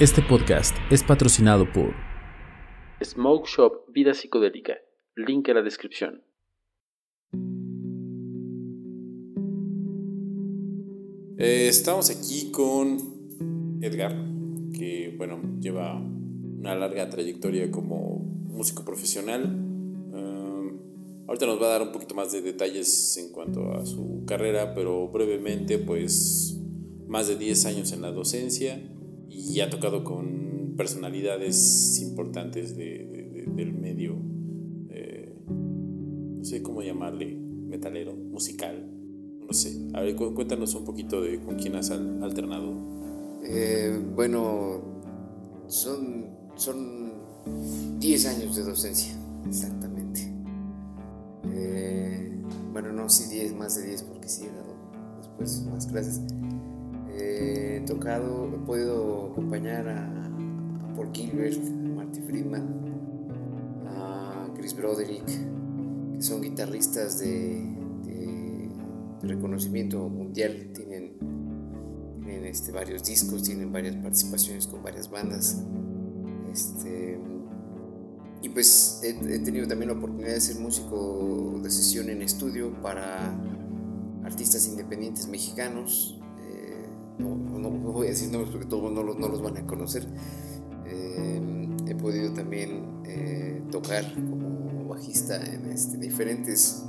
Este podcast es patrocinado por Smoke Shop Vida Psicodélica. Link en la descripción. Eh, estamos aquí con Edgar, que bueno, lleva una larga trayectoria como músico profesional. Um, ahorita nos va a dar un poquito más de detalles en cuanto a su carrera, pero brevemente, pues más de 10 años en la docencia y ha tocado con personalidades importantes de, del medio, eh, no sé cómo llamarle, metalero, musical, no sé. A ver, cuéntanos un poquito de con quién has alternado. Eh, bueno, son, son 10 años de docencia, exactamente. Eh, bueno, no, sí 10, más de 10 porque sí he dado después más clases he tocado, he podido acompañar a, Paul Gilbert, a Marty Friedman, a Chris Broderick, que son guitarristas de, reconocimiento mundial, tienen, este, varios discos, tienen varias participaciones con varias bandas. Este, y pues he, tenido también la oportunidad de ser músico de sesión en estudio para artistas independientes mexicanos, no, voy a decir nombres porque todos no los, no los van a conocer. Eh, he podido también eh, tocar como bajista en este, diferentes,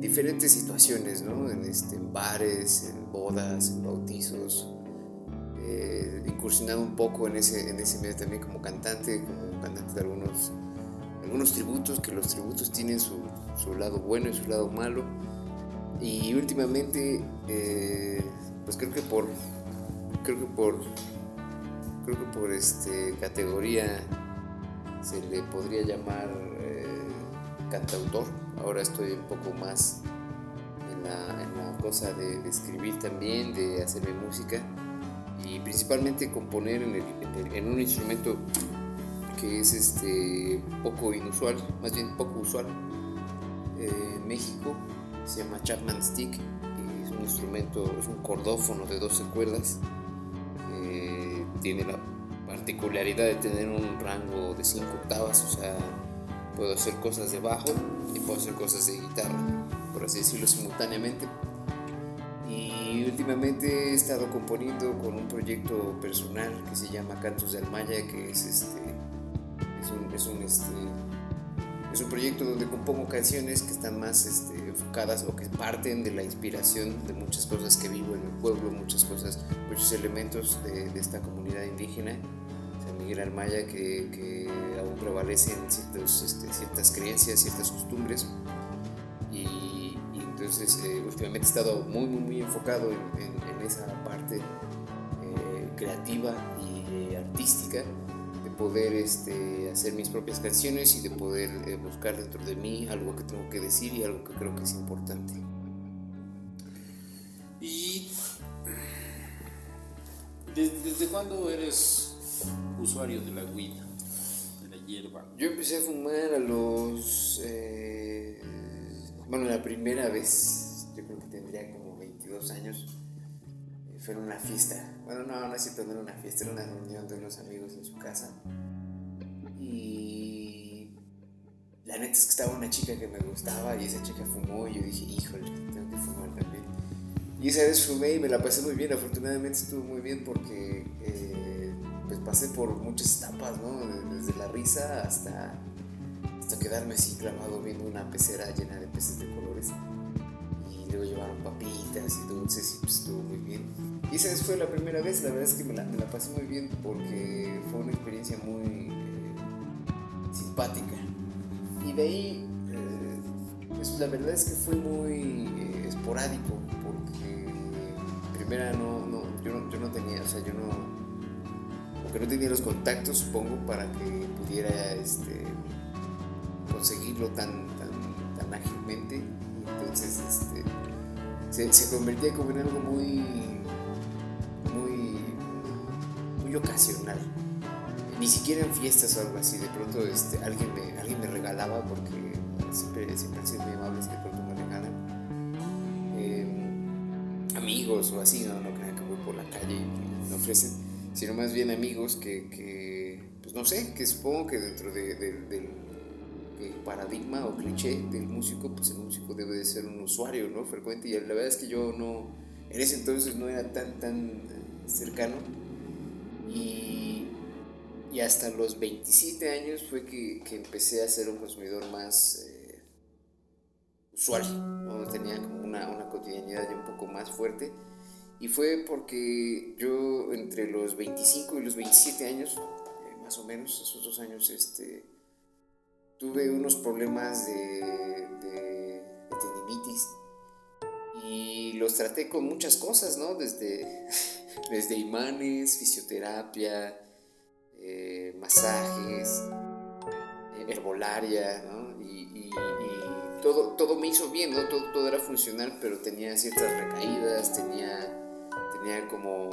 diferentes situaciones, ¿no? en, este, bares, en bodas, en bautizos. Eh, incursionado un poco en ese, en ese medio también como cantante, como cantante de algunos, algunos tributos, que los tributos tienen su, su lado bueno y su lado malo. Y últimamente eh, pues creo que por creo que por creo que por este categoría se le podría llamar eh, cantautor. Ahora estoy un poco más en la, en la cosa de, escribir también de hacer mi música y principalmente componer en, en, un instrumento que es este poco inusual más bien poco usual eh, en México. Se llama Chapman Stick instrumento, es un cordófono de 12 cuerdas. Eh, tiene la particularidad de tener un rango de 5 octavas, o sea, puedo hacer cosas de bajo y puedo hacer cosas de guitarra, por así decirlo, simultáneamente. Y últimamente he estado componiendo con un proyecto personal que se llama Cantos de Almaya, que es este, es un, es un este, es un proyecto donde compongo canciones que están más este, enfocadas o que parten de la inspiración de muchas cosas que vivo en el pueblo, muchas cosas, muchos elementos de, esta comunidad indígena, San Miguel Almaya, que, que aún prevalecen este, ciertas creencias, ciertas costumbres. Y, entonces eh, últimamente he estado muy, muy, muy enfocado en, esa parte eh, creativa y artística poder este, hacer mis propias canciones y de poder eh, buscar dentro de mí algo que tengo que decir y algo que creo que es importante. ¿Y desde, cuándo eres usuario de la weed, de la hierba? Yo empecé a fumar a los... Eh, bueno, la primera vez, yo creo que tendría como 22 años fue en una fiesta. Bueno, no, no es cierto, no una fiesta, era una reunión de unos amigos en su casa. Y la neta es que estaba una chica que me gustaba y esa chica fumó y yo dije, híjole, tengo que fumar también. Y esa vez fumé y me la pasé muy bien, afortunadamente estuvo muy bien porque eh, pues pasé por muchas etapas, ¿no? Desde la risa hasta, hasta quedarme así clavado viendo una pecera llena de peces de colores luego llevaron papitas y dulces y pues estuvo muy bien. Y esa fue la primera vez, la verdad es que me la, me la pasé muy bien porque fue una experiencia muy eh, simpática. Y de ahí, eh, pues la verdad es que fue muy eh, esporádico porque primera no, no, yo no, yo no tenía, o sea, yo no, porque no tenía los contactos, supongo, para que pudiera este, conseguirlo tan, tan, tan ágilmente. Entonces, este, se, convertía como en algo muy, muy, muy ocasional. Ni siquiera en fiestas o algo así, de pronto este, alguien, me, alguien me regalaba, porque siempre, siempre han sido muy amables que de pronto me regalan. Em, amigos o así, no, no crean que voy por la calle y me ofrecen. sino más bien amigos que, que pues no sé, que supongo que dentro de, del paradigma o cliché del músico, pues el músico debe de ser un usuario, ¿no? Frecuente, y la verdad es que yo no, en ese entonces no era tan, tan eh, cercano, y, y hasta los 27 años fue que, que empecé a ser un consumidor más eh, usual, ¿no? tenía como una, una cotidianidad ya un poco más fuerte, y fue porque yo entre los 25 y los 27 años, eh, más o menos, esos dos años, este, tuve unos problemas de, de, tendinitis y los traté con muchas cosas, ¿no? Desde, desde imanes, fisioterapia, eh, masajes, eh, herbolaria, ¿no? Y, todo, todo me hizo bien, ¿no? Todo, todo era funcional, pero tenía ciertas recaídas, tenía tenía como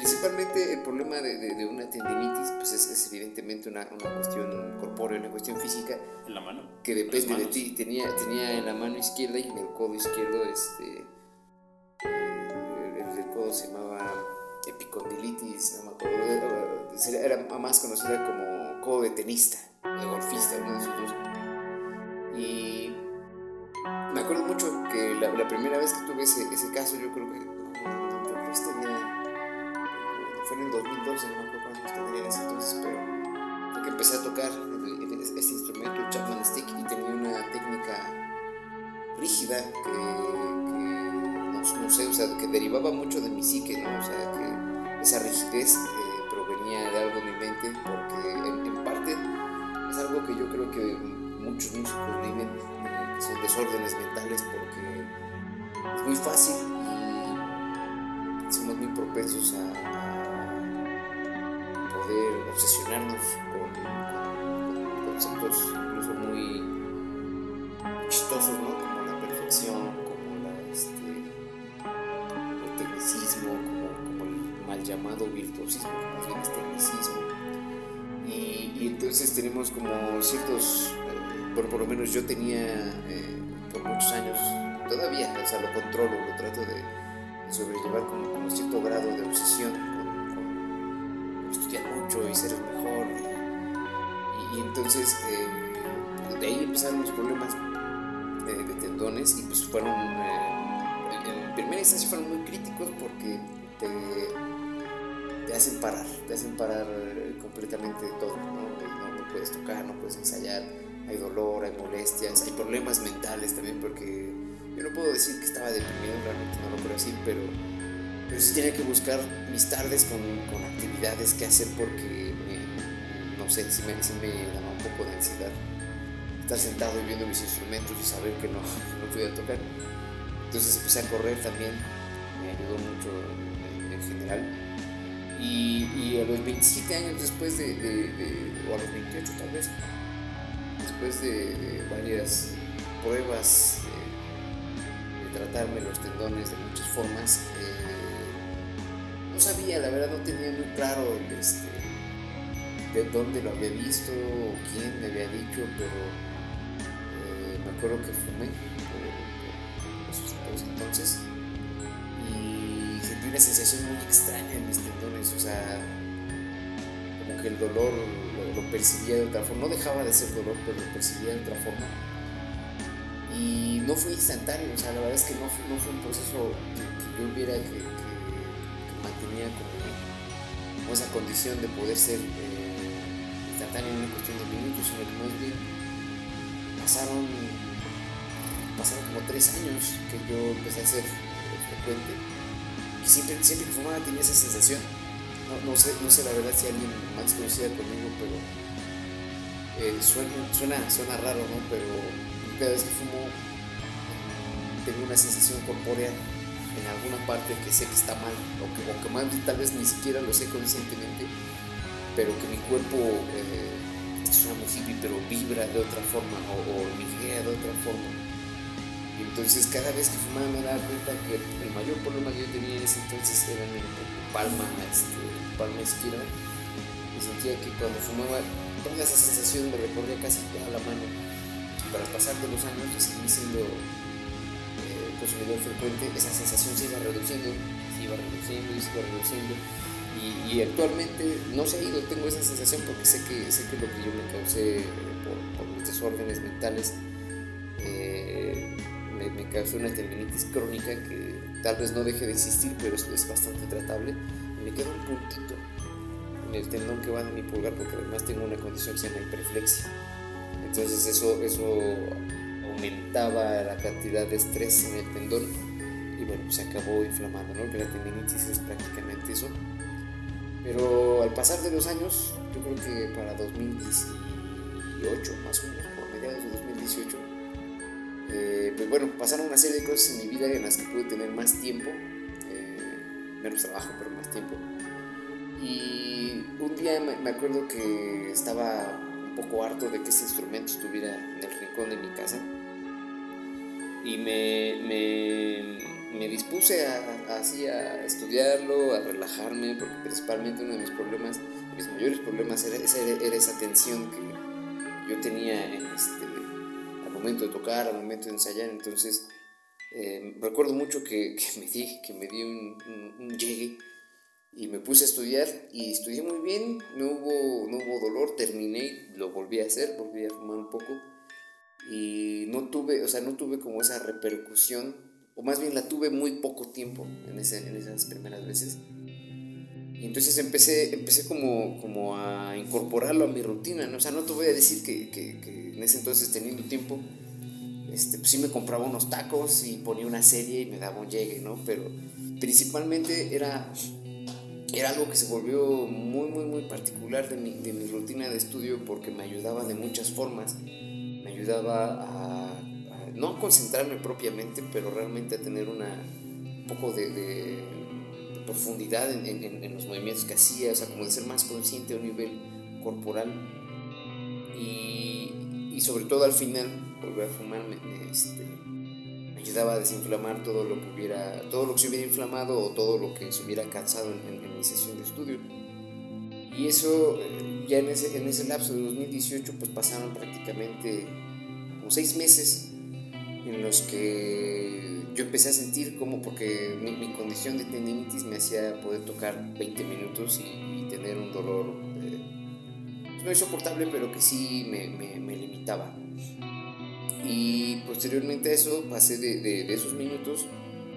principalmente el problema de, de, una tendinitis pues es, evidentemente una, una, cuestión corpórea, una cuestión física. En la mano. Que depende de ti. Tenía, tenía en la mano izquierda y en el codo izquierdo, este, eh, el, el, codo se llamaba epicondilitis, no me acuerdo, era más conocida como codo de tenista, de golfista, uno de esos dos. Y me acuerdo mucho que la, la primera vez que tuve ese, ese caso, yo creo que en el 2012, no me acuerdo cuántos tenía ese entonces, pero fue que empecé a tocar este instrumento, el Chapman Stick, y tenía una técnica rígida que, que no, sé, o sea, que derivaba mucho de mi psique, ¿no? O sea, que esa rigidez eh, provenía de algo en mi mente, porque en, parte es algo que yo creo que muchos músicos viven, eh, son desórdenes mentales, porque es muy fácil somos muy propensos a, obsesionarnos con, conceptos incluso muy chistosos, ¿no? Como la perfección, como, este, el tecnicismo, como, el mal llamado virtuosismo, más bien es tecnicismo. Y, entonces tenemos como ciertos, eh, por, lo menos yo tenía eh, por muchos años, todavía, o sea, lo controlo, lo trato de sobrellevar con, con cierto grado de obsesión, y ser el mejor. Y, entonces eh, de ahí empezaron los problemas de, tendones y pues fueron, eh, en, primera instancia fueron muy críticos porque te, te, hacen parar, te hacen parar completamente todo, ¿no? no puedes tocar, no puedes ensayar, hay dolor, hay molestias, hay problemas mentales también porque yo no puedo decir que estaba deprimido, realmente no lo creo así, pero, pero sí tenía que buscar mis tardes con, con actividades que hacer porque, no sé, si me, me daba un poco de ansiedad estar sentado y viendo mis instrumentos y saber que no, no podía tocar. Entonces empecé a correr también, me ayudó mucho en, general. Y, y, a los 27 años después de, de, o a los 28 tal vez, después de, varias pruebas tratarme los tendones de muchas formas. Eh, no sabía, la verdad no tenía muy claro este, de dónde lo había visto o quién me había dicho, pero eh, me acuerdo que fumé por, esos, entonces y sentí una sensación muy extraña en mis tendones, o sea, como que el dolor lo, percibía de otra forma, no dejaba de ser dolor, pero lo percibía de otra forma y no fue instantáneo, o sea, la verdad es que no fue, no fue un proceso que, yo hubiera que, mantenía como, esa condición de poder ser eh, en una cuestión de minutos, sino que pasaron, pasaron como tres años que yo empecé a ser frecuente. Y siempre, siempre que fumaba tenía esa sensación. No, sé, no sé la verdad si alguien más conocida conmigo, pero eh, suena, suena, suena raro, ¿no? Pero cada vez que fumo tengo una sensación corpórea en alguna parte que sé que está mal, o que, o que más tal vez ni siquiera lo sé conscientemente, pero que mi cuerpo, eh, esto suena muy hippie, pero vibra de otra forma o, o de otra forma. Y entonces cada vez que fumaba me daba cuenta que el mayor problema que yo tenía en ese entonces era en palma, este, palma izquierda. Y sentía que cuando fumaba toda esa sensación me recorría casi toda la mano para pasar de los años y seguir siendo consumidor frecuente, esa sensación se iba reduciendo, se iba reduciendo y se iba reduciendo. Y, actualmente no se ha ido, tengo esa sensación porque sé que, sé que lo que yo me causé por, por los desórdenes mentales eh, me, me, causó una tendinitis crónica que tal vez no deje de existir, pero es, es bastante tratable. me queda un puntito en el tendón que va de mi pulgar porque además tengo una condición que se llama hiperflexia. Entonces eso, eso aumentaba la cantidad de estrés en el tendón y bueno, se acabó inflamando, ¿no? La tendinitis es prácticamente eso. Pero al pasar de los años, yo creo que para 2018, más o menos, por mediados de 2018, eh, pues bueno, pasaron una serie de cosas en mi vida en las que pude tener más tiempo, eh, menos trabajo, pero más tiempo. Y un día me acuerdo que estaba un poco harto de que ese instrumento estuviera en el rincón de mi casa y me, me me dispuse a, así a estudiarlo, a relajarme, porque principalmente uno de mis problemas, mis mayores problemas era, era, esa tensión que yo tenía en este, al momento de tocar, al momento de ensayar. Entonces, eh, recuerdo mucho que, que, me di, que me di un, un, llegue y me puse a estudiar y estudié muy bien, no hubo, no hubo dolor, terminé, lo volví a hacer, volví a fumar un poco y no tuve, o sea, no tuve como esa repercusión o más bien la tuve muy poco tiempo en, en esas primeras veces. Y entonces empecé, empecé como, como a incorporarlo a mi rutina, ¿no? O sea, no te voy a decir que, que, que en ese entonces teniendo tiempo, este, pues sí me compraba unos tacos y ponía una serie y me daba un llegue, ¿no? Pero principalmente era, era algo que se volvió muy, muy, muy particular de mi, de mi rutina de estudio porque me ayudaba de muchas formas. Me ayudaba a no concentrarme propiamente, pero realmente a tener una, un poco de, profundidad en, los movimientos que hacía, o sea, como de ser más consciente a un nivel corporal. Y, sobre todo al final, volver a fumar me, este, ayudaba a desinflamar todo lo que hubiera, todo lo que se hubiera inflamado o todo lo que se hubiera cansado en, mi sesión de estudio. Y eso, eh, ya en ese, en ese lapso de 2018, pues pasaron prácticamente seis meses en los que yo empecé a sentir como porque mi, condición de tendinitis me hacía poder tocar 20 minutos y, tener un dolor eh, no insoportable, pero que sí me, me, limitaba. Y posteriormente a eso pasé de, de, esos minutos,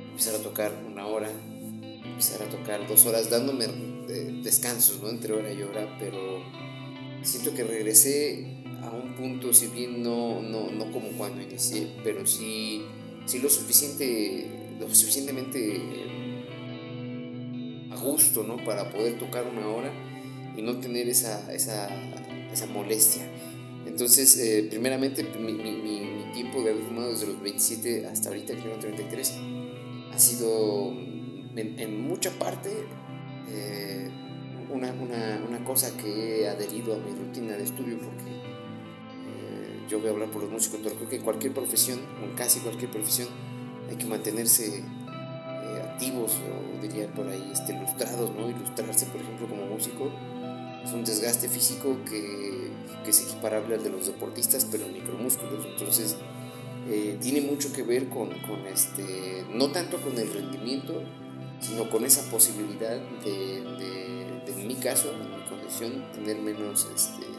empezar a tocar una hora, empezar a tocar dos horas, dándome eh, descansos ¿no? entre hora y hora, pero siento que regresé a un punto, si bien no, no, no como cuando inicié, pero sí, sí lo, suficiente, lo suficientemente a gusto ¿no? para poder tocar una hora y no tener esa, esa, esa molestia. Entonces, eh, primeramente, mi, mi, mi, tiempo de haber fumado desde los 27 hasta ahorita, que tengo 33, ha sido en, en mucha parte eh, una, una, una, cosa que he adherido a mi rutina de estudio porque yo voy a hablar por los músicos, pero creo que cualquier profesión, o casi cualquier profesión, hay que mantenerse eh, activos, o diría por ahí, este, ilustrados, ¿no? Ilustrarse, por ejemplo, como músico, es un desgaste físico que, que es equiparable al de los deportistas, pero en micromúsculos, entonces eh, tiene mucho que ver con, este, no tanto con el rendimiento, sino con esa posibilidad de, de, de en mi caso, en mi condición, tener menos... Este,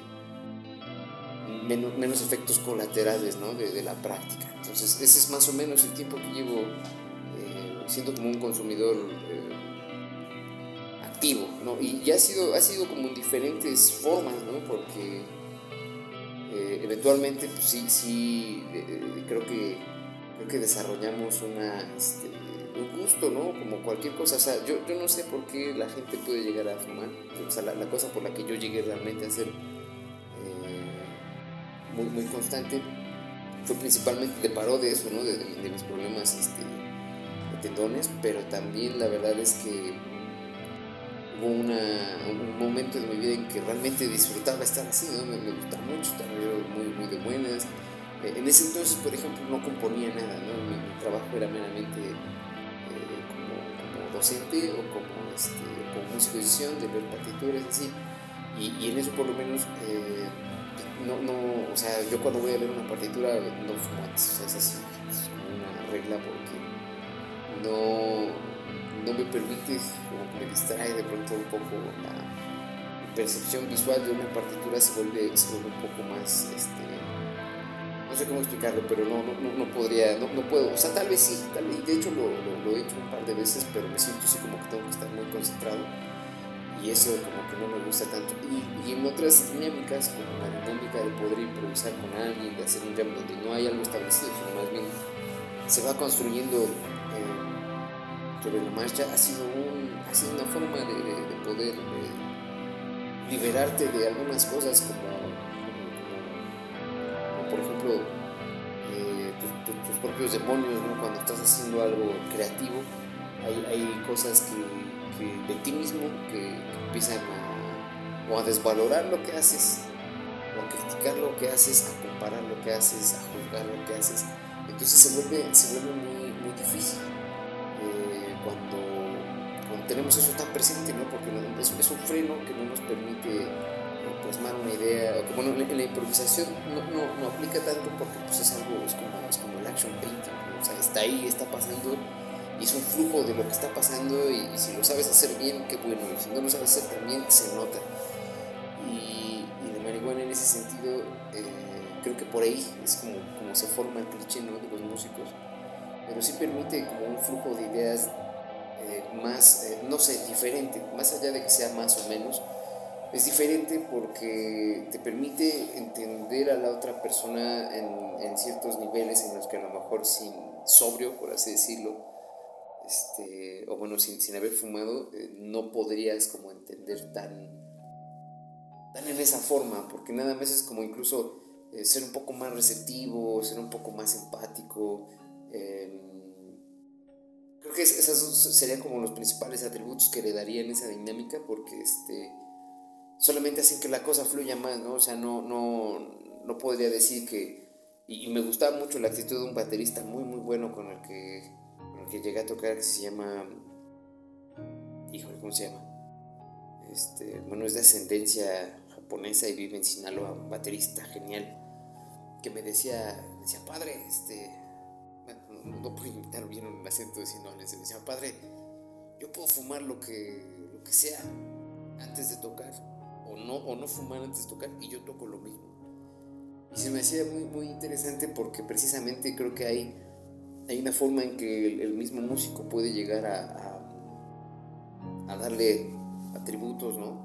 menos, menos efectos colaterales ¿no? de, de, la práctica. Entonces, ese es más o menos el tiempo que llevo eh, siendo como un consumidor eh, activo, ¿no? Y ya ha sido, ha sido como en diferentes formas, ¿no? Porque eh, eventualmente, pues sí, sí, creo, que, creo que desarrollamos una, este, un gusto, ¿no? Como cualquier cosa. O sea, yo, yo no sé por qué la gente puede llegar a fumar. O sea, la, la cosa por la que yo llegué realmente a ser muy, muy constante fue principalmente, te paró de eso, ¿no? de, de, mis problemas este, de tendones, pero también la verdad es que hubo una, un momento de mi vida en que realmente disfrutaba estar así, ¿no? me, me gustaba mucho, estaba muy, muy de buenas. Eh, en ese entonces, por ejemplo, no componía nada, ¿no? mi, trabajo era meramente eh, como, como, docente o como, este, como músico de de ver partituras, así. Y, y en eso por lo menos... Eh, no, no, o sea, yo cuando voy a leer una partitura no fumo o sea, es así, es una regla porque no, no me permite, como que me distrae de pronto un poco la percepción visual de una partitura se vuelve, se vuelve un poco más, este, no sé cómo explicarlo, pero no, no, no podría, no, no, puedo, o sea, tal vez sí, tal vez, de hecho lo, lo, he hecho un par de veces, pero me siento así como que tengo que estar muy concentrado y eso como que no me gusta tanto. Y, y, en otras dinámicas, como la dinámica de poder improvisar con alguien, de hacer un jam donde no hay algo establecido, sino más bien se va construyendo eh, sobre la marcha, ha sido, ha sido una forma de, de, poder liberarte de algunas cosas como, por ejemplo eh, tus, propios demonios, cuando estás haciendo algo creativo, hay, hay cosas que de ti mismo que, empiezan a, o a desvalorar lo que haces, o a criticar lo que haces, a comparar lo que haces, a juzgar lo que haces. Entonces se vuelve, se vuelve muy, muy difícil eh, cuando, cuando, tenemos eso tan presente, ¿no? porque es, es, un freno que no nos permite eh, plasmar una idea. O bueno, en la improvisación no, no, no, aplica tanto porque pues, es algo, es como, es como el action painting, o sea, está ahí, está pasando y es un flujo de lo que está pasando y, si lo sabes hacer bien, qué bueno, y si no lo sabes hacer también, se nota. Y, y la marihuana en ese sentido, eh, creo que por ahí es como, como se forma el cliché ¿no? de los músicos, pero sí permite como un flujo de ideas eh, más, eh, no sé, diferente, más allá de que sea más o menos, es diferente porque te permite entender a la otra persona en, en ciertos niveles en los que a lo mejor sin sobrio, por así decirlo, este, o bueno, sin, haber fumado, eh, no podrías como entender tan, tan en esa forma, porque nada más es como incluso eh, ser un poco más receptivo, ser un poco más empático. Em, creo que esos serían como los principales atributos que le darían esa dinámica, porque este, solamente hacen que la cosa fluya más, ¿no? O sea, no, no, no podría decir que... Y me gustaba mucho la actitud de un baterista muy, muy bueno con el que que llegué a tocar que se llama. Híjole, ¿cómo se llama? Este, bueno, es de ascendencia japonesa y vive en Sinaloa, un baterista genial, que me decía, decía, padre, este, no, puedo imitar bien un acento de Sinaloa, me decía, padre, yo puedo fumar lo que, lo que sea antes de tocar, o no, o no fumar antes de tocar, y yo toco lo mismo. Y se me hacía muy, muy interesante porque precisamente creo que hay hay una forma en que el, mismo músico puede llegar a, a, darle atributos, ¿no?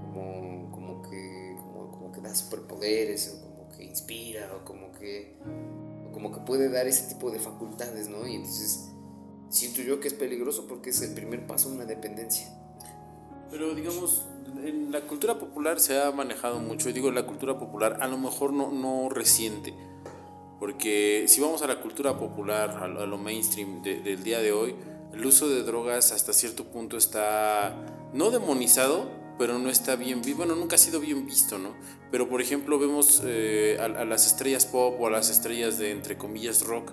Como, como, que, como, que da superpoderes, o como que inspira, o como que, como que puede dar ese tipo de facultades, ¿no? Y entonces siento yo que es peligroso porque es el primer paso a una dependencia. Pero digamos, en la cultura popular se ha manejado mucho, y digo la cultura popular, a lo mejor no, no reciente, porque si vamos a la cultura popular, a lo mainstream del día de hoy, el uso de drogas hasta cierto punto está no demonizado, pero no está bien visto, bueno, nunca ha sido bien visto, ¿no? Pero por ejemplo vemos eh, a, las estrellas pop o a las estrellas de, entre comillas, rock,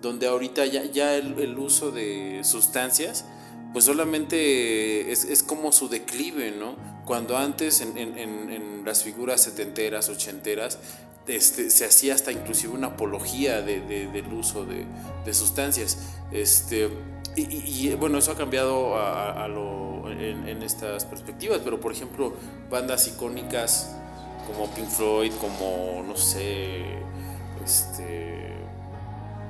donde ahorita ya, ya el, uso de sustancias, pues solamente es, es, como su declive, ¿no? Cuando antes en, en, en las figuras setenteras, ochenteras, este, se hacía hasta inclusive una apología de, del uso de, sustancias. Este, y, bueno, eso ha cambiado en, estas perspectivas, pero por ejemplo, bandas icónicas como Pink Floyd, como, no sé, este,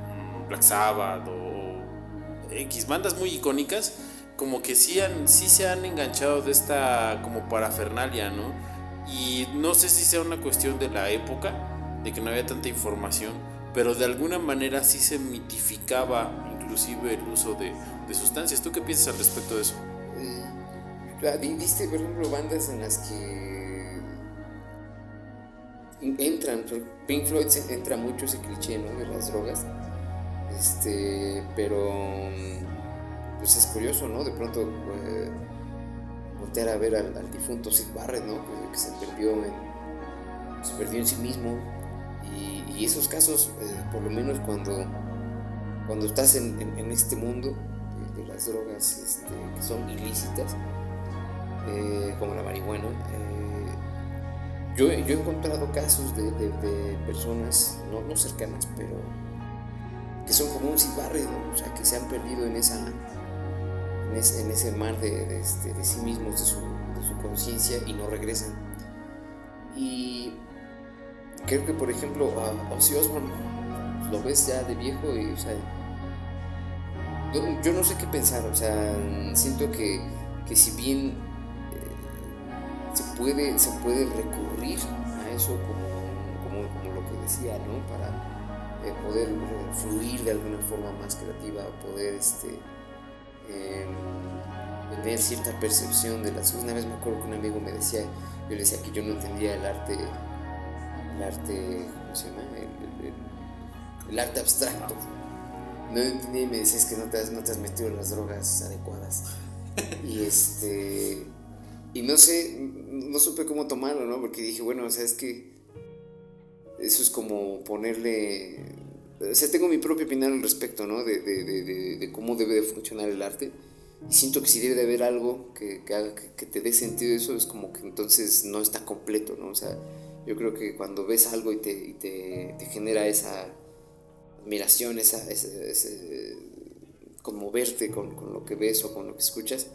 mm, Black Sabbath o X, bandas muy icónicas, como que sí, han, sí se han enganchado de esta como parafernalia, ¿no? Y no sé si sea una cuestión de la época, de que no había tanta información, pero de alguna manera sí se mitificaba inclusive el uso de, sustancias. ¿Tú qué piensas al respecto de eso? Eh, ¿Viste, por ejemplo, bandas en las que entran, Pink Floyd entra mucho ese cliché, ¿no? De las drogas. Este, pero pues es curioso, ¿no? De pronto eh, voltear a ver al, difunto Sid Barrett, ¿no? Que, se perdió en, perdió en sí mismo, y, esos casos, eh, por lo menos cuando, cuando estás en, este mundo de, las drogas este, que son ilícitas, eh, como la marihuana, eh, yo, yo, he encontrado casos de, personas, no, no, cercanas, pero que son como un cibarre, o sea, que se han perdido en esa, en, ese mar de, este, sí mismos, de su, conciencia y no regresan. Y creo que, por ejemplo, a Ozzy Osbourne lo ves ya de viejo y, o sea, yo, no sé qué pensar, o sea, siento que, que si bien eh, se, puede, se puede recurrir a eso como, como, lo que decía, ¿no? Para eh, poder fluir de alguna forma más creativa, poder este, em, tener cierta percepción de las cosas. Una vez me acuerdo que un amigo me decía, yo le decía que yo no entendía el arte, el arte, ¿cómo se llama? el arte abstracto no entendí y me decías que no te, has, no te has metido en las drogas adecuadas. y este. Y no sé, no supe cómo tomarlo, ¿no? Porque dije, bueno, o sea, es que. Eso es como ponerle. O sea, tengo mi propia opinión al respecto, ¿no? De, de, de, de cómo debe de funcionar el arte. Y siento que si debe de haber algo que, que haga que, te dé sentido eso, es como que entonces no está completo, ¿no? O sea, yo creo que cuando ves algo y te, y te, te genera esa admiración, esa, ese, conmoverte con, con, lo que ves o con lo que escuchas,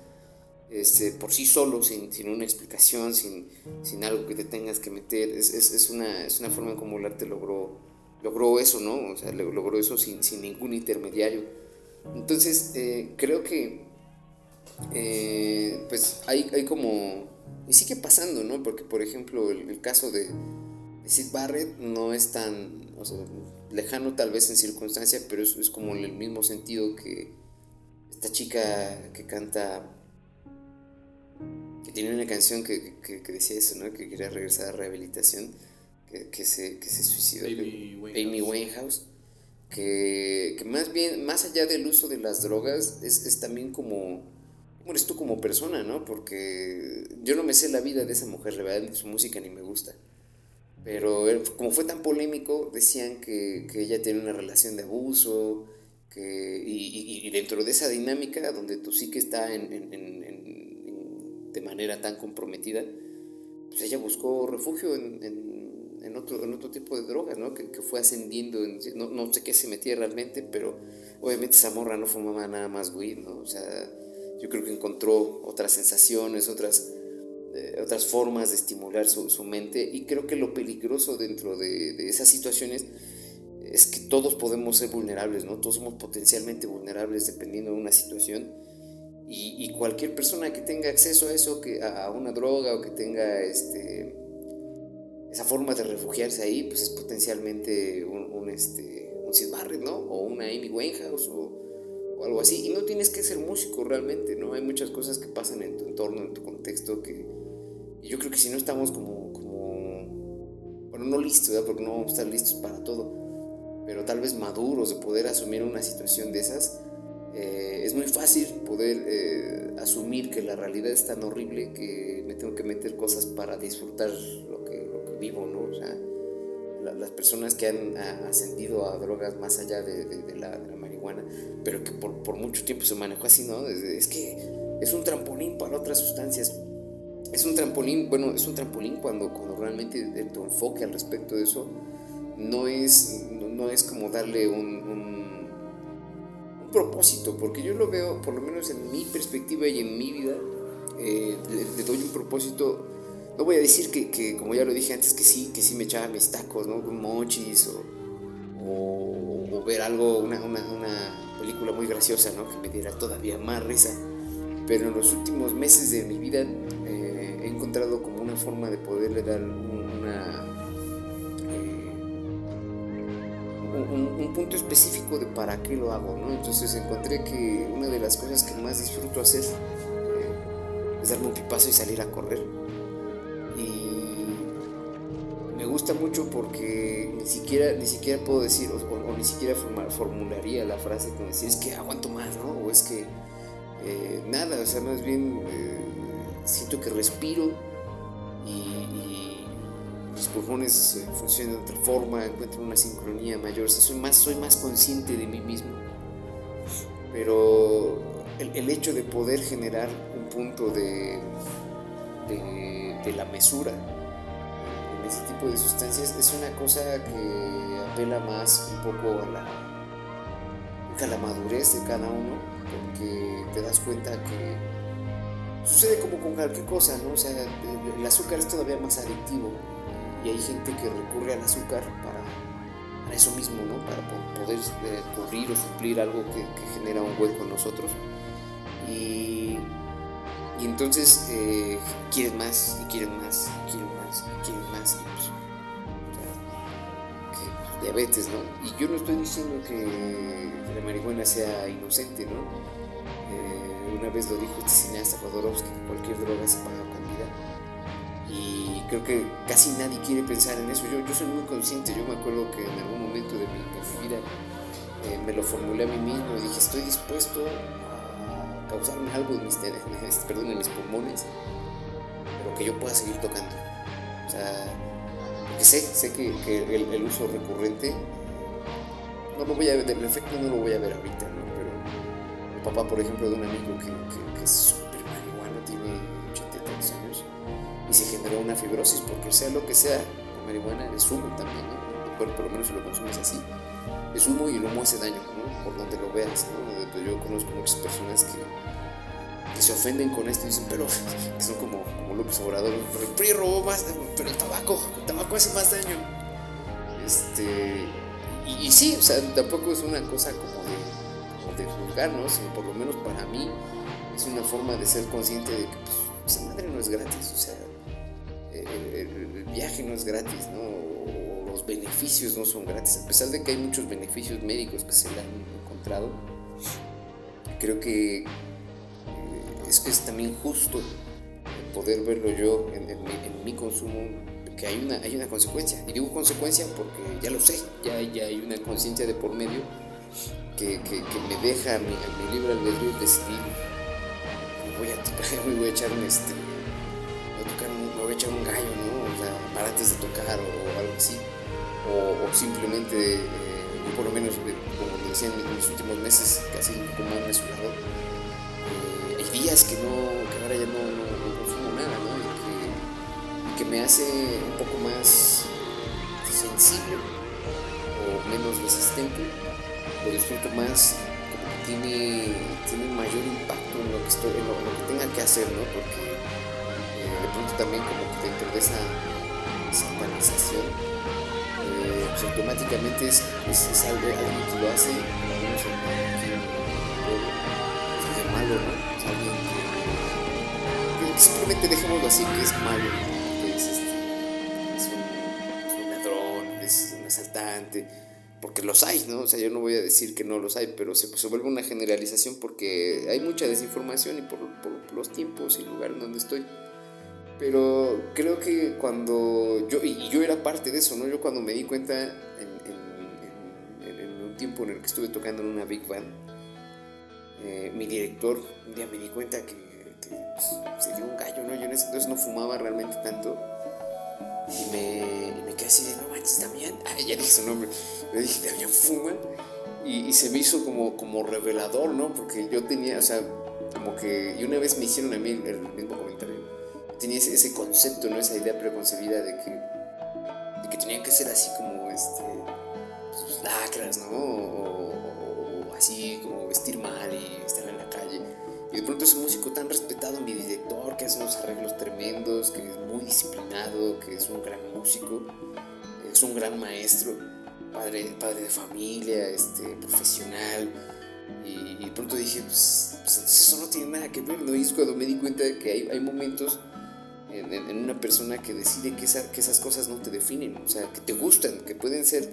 este, por sí solo, sin, sin una explicación, sin, sin, algo que te tengas que meter. Es, es, es, una, es una forma en cómo el arte logró, logró eso, ¿no? O sea, logró eso sin, sin ningún intermediario. Entonces, eh, creo que, eh, pues, hay, hay como, y sigue pasando, ¿no? Porque, por ejemplo, el, caso de, Sid Barrett no es tan, o sea, lejano tal vez en circunstancia, pero es, es como en el mismo sentido que esta chica que canta, que tiene una canción que, que, decía eso, ¿no? que quería regresar a rehabilitación, que, que se, que se suicidó, Amy Winehouse, que, que, más bien, más allá del uso de las drogas, es, es también como, ¿cómo eres tú como persona? ¿no? Porque yo no me sé la vida de esa mujer, la verdad, su música ni me gusta. Pero como fue tan polémico, decían que, que ella tiene una relación de abuso, que, y, y, dentro de esa dinámica donde tú sí que está en, en, en, de manera tan comprometida, pues ella buscó refugio en, otro, en otro tipo de drogas, ¿no? Que, que fue ascendiendo, no, no, sé qué se metía realmente, pero obviamente esa morra no fumaba nada más weed, ¿no? O sea, yo creo que encontró otras sensaciones, otras otras formas de estimular su, su, mente y creo que lo peligroso dentro de, de, esas situaciones es que todos podemos ser vulnerables, ¿no? Todos somos potencialmente vulnerables dependiendo de una situación y, y cualquier persona que tenga acceso a eso, que, a una droga o que tenga este, esa forma de refugiarse ahí, pues es potencialmente un, este, un Sid Barrett, ¿no? O una Amy Winehouse o, algo así. Y no tienes que ser músico realmente, ¿no? Hay muchas cosas que pasan en tu entorno, en tu contexto, que, yo creo que si no estamos como, bueno, no listos, porque no vamos a estar listos para todo, pero tal vez maduros de poder asumir una situación de esas, eh, es muy fácil poder eh, asumir que la realidad es tan horrible que me tengo que meter cosas para disfrutar lo vivo, ¿no? O sea, las personas que han ascendido a drogas más allá de, de, la, de la, marihuana, pero que por, por, mucho tiempo se manejó así, ¿no? Es que es un trampolín para otras sustancias es un trampolín, bueno, es un trampolín cuando, cuando realmente tu enfoque al respecto de eso no es, no, es como darle un, un, propósito, porque yo lo veo, por lo menos en mi perspectiva y en mi vida, eh, le, doy un propósito, no voy a decir que, que, como ya lo dije antes, que sí, que sí me echaba mis tacos, ¿no? Con mochis o, ver algo, una, una, una película muy graciosa, ¿no? Que me diera todavía más risa. Pero en los últimos meses de mi vida he encontrado como una forma de poderle dar una, eh, un, punto específico de para qué lo hago, ¿no? Entonces encontré que una de las cosas que más disfruto hacer eh, es darme un pipazo y salir a correr. Gusta mucho porque ni siquiera, ni siquiera puedo decir, o, ni siquiera formularía la frase como decir, es que aguanto más, ¿no? O es que eh, nada, o sea, más bien siento que respiro y, mis pulmones eh, funcionan de otra forma, encuentro una sincronía mayor, soy, más, soy más consciente de mí mismo. Pero el, hecho de poder generar un punto de, de, la mesura ese tipo de sustancias es una cosa que apela más un poco a la, a la madurez de cada uno porque te das cuenta que sucede como con cualquier cosa, ¿no? O sea, el azúcar es todavía más adictivo y hay gente que recurre al azúcar para, eso mismo, ¿no? Para poder eh, cubrir o suplir algo que, que, genera un hueco en nosotros. Y, y entonces eh, quieren más, y quieren más, y quieren más, y quieren más. Y pues, que, diabetes, ¿no? Y yo no estoy diciendo que la marihuana sea inocente, ¿no? Eh, una vez lo dijo este cineasta Jodorowsky, que cualquier droga se paga con vida. Y creo que casi nadie quiere pensar en eso. Yo, yo soy muy consciente, yo me acuerdo que en algún momento de mi, de mi vida eh, me lo formulé a mí mismo y dije, estoy dispuesto a causarme algo en mis, perdón, en mis pulmones, pero que yo pueda seguir tocando. O sea, porque sé, sé que, que el, el, uso recurrente, no lo voy a ver, el efecto no lo voy a ver ahorita, ¿no? Pero el papá, por ejemplo, de un amigo que, que, es súper marihuano, tiene 83 años, y se generó una fibrosis, porque sea lo que sea, la marihuana es humo también, ¿no? Bueno, por lo menos si lo consumes así es humo y el humo hace daño, ¿no? Por donde lo veas, ¿no? Pues yo conozco muchas personas que, se ofenden con esto y dicen, pero que son como, como López Obrador, pero el PRI robó más, pero el tabaco, el tabaco hace más daño. Este, y, sí, o sea, tampoco es una cosa como de, como de. Sino por lo menos para mí es una forma de ser consciente de que pues, esa madre no es gratis, o sea, el, el, el viaje no es gratis, ¿no? Beneficios no son gratis, a pesar de que hay muchos beneficios médicos que se le han encontrado, creo que eh, es que es también justo poder verlo yo en, mi, consumo, que hay una, hay una consecuencia. Y digo consecuencia porque ya lo sé, ya, ya hay una conciencia de por medio que, que, me deja a mi, a mi libre albedrío decidir, me voy a tocar, voy a echar un, este, voy a, tocar voy a echar un gallo, ¿no? O sea, para antes de tocar o algo así o, simplemente, eh, yo por lo menos, eh, como me decían en los últimos meses, casi como han mesurado, eh, hay días que, no, que ahora ya no, no, consumo nada, ¿no? Y que, me hace un poco más sensible o menos resistente, lo disfruto más, como que tiene, tiene un mayor impacto en lo que, estoy, en lo, que tenga que hacer, ¿no? Porque de pronto también como que dentro de esa eh, pues automáticamente es, es, algo, alguien que lo hace, digamos, es malo, ¿no? Alguien que, simplemente dejémoslo así, que es malo, que es, este, es un ladrón, es un asaltante, porque los hay, ¿no? O sea, yo no voy a decir que no los hay, pero se, se vuelve una generalización porque hay mucha desinformación y por, por, por los tiempos y el lugar en donde estoy. Pero creo que cuando yo, y yo era parte de eso, ¿no? Yo cuando me di cuenta en, un tiempo en el que estuve tocando en una big band, eh, mi director un día me di cuenta que, que pues, se dio un gallo, ¿no? Yo en ese entonces no fumaba realmente tanto. Y me, me quedé así de, no manches, Damián. Ah, ya dije su nombre. Le dije, Damián fuma. Y, y, se me hizo como, como revelador, ¿no? Porque yo tenía, o sea, como que. Y una vez me hicieron a mí el, el mismo comentario tenía ese, ese, concepto, ¿no? Esa idea preconcebida de que, de que tenían que ser así como, este, pues, lacras, ¿no? O, o, o, así como vestir mal y estar en la calle. Y de pronto ese músico tan respetado, mi director, que hace unos arreglos tremendos, que es muy disciplinado, que es un gran músico, es un gran maestro, padre, padre de familia, este, profesional. Y, y pronto dije, pues, pues, eso no tiene nada que ver, ¿no? Y es cuando me di cuenta de que hay, hay momentos en, en, una persona que decide que, esa, que, esas cosas no te definen, o sea, que te gustan, que pueden ser,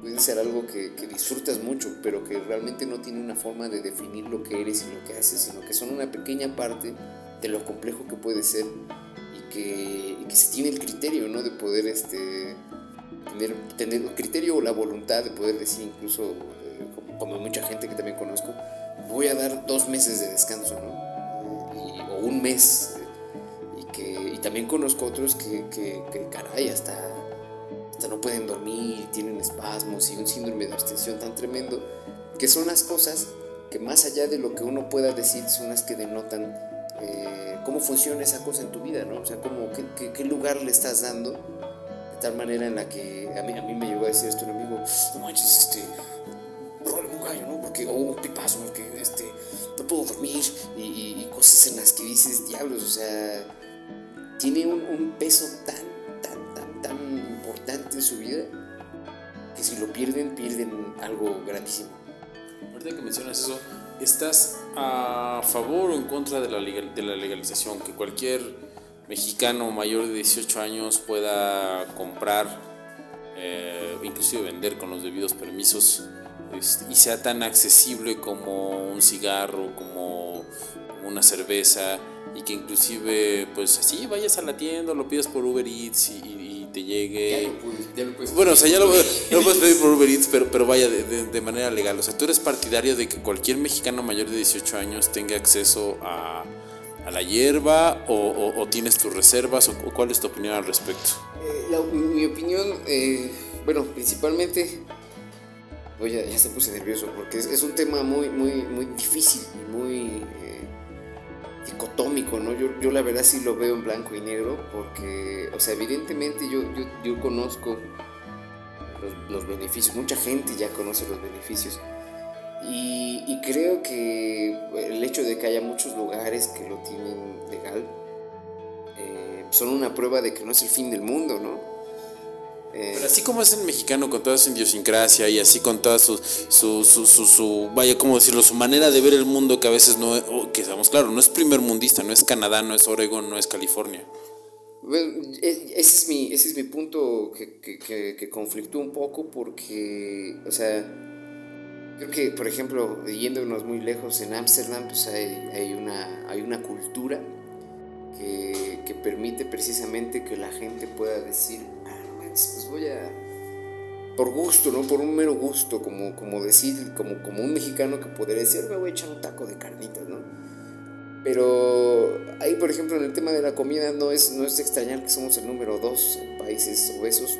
pueden ser algo que, que, disfrutas mucho, pero que realmente no tiene una forma de definir lo que eres y lo que haces, sino que son una pequeña parte de lo complejo que puede ser y que, y que se tiene el criterio, ¿no? De poder este, tener, tener el criterio o la voluntad de poder decir incluso, eh, como, como mucha gente que también conozco, voy a dar dos meses de descanso, ¿no? Y, o un mes y también conozco otros que, caray, hasta, no pueden dormir, tienen espasmos y un síndrome de abstención tan tremendo, que son las cosas que más allá de lo que uno pueda decir, son las que denotan eh, cómo funciona esa cosa en tu vida, ¿no? O sea, cómo, qué, lugar le estás dando, de tal manera en la que a mí, a mí me llegó a decir esto un amigo, no manches, este, róbale un gallo, ¿no? Porque, o un pipazo, porque, este, puedo dormir y, cosas en las que dices, diablos, o sea, tiene un, peso tan, tan, tan, tan importante en su vida que si lo pierden, pierden algo grandísimo. Ahorita que mencionas eso, ¿estás a favor o en contra de la, de la legalización? Que cualquier mexicano mayor de 18 años pueda comprar, eh, inclusive vender con los debidos permisos y sea tan accesible como un cigarro, como, una cerveza y que inclusive pues así vayas a la tienda, lo pidas por Uber Eats y, te llegue. bueno, o sea, ya lo, puedes pedir por Uber Eats, pero, pero vaya de, manera legal. O sea, tú eres partidario de que cualquier mexicano mayor de 18 años tenga acceso a, a la hierba o, tienes tus reservas o, cuál es tu opinión al respecto? Eh, mi opinión, eh, bueno, principalmente Oye, ya se puse nervioso porque es, un tema muy, muy, muy difícil y muy dicotómico, ¿no? Yo, yo, la verdad sí lo veo en blanco y negro porque, o sea, evidentemente yo, yo, yo conozco los, beneficios, mucha gente ya conoce los beneficios y, y, creo que el hecho de que haya muchos lugares que lo tienen legal eh, son una prueba de que no es el fin del mundo, ¿no? Eh, Pero así como es el mexicano con toda su idiosincrasia y así con toda su, su, su, su, vaya, ¿cómo decirlo? Su manera de ver el mundo que a veces no, que estamos claro, no es primer mundista, no es Canadá, no es Oregon, no es California. E, ese es mi, ese es mi punto que, que, que, conflictúa un poco porque, o sea, creo que, por ejemplo, yéndonos muy lejos en Ámsterdam, pues hay, hay, una, hay una cultura que, que permite precisamente que la gente pueda decir, pues voy a, por gusto, ¿no? Por un mero gusto, como, como decir, como, como un mexicano que podría decir, me voy a echar un taco de carnitas, ¿no? Pero ahí, por ejemplo, en el tema de la comida no es, no es de extrañar que somos el número dos en países obesos.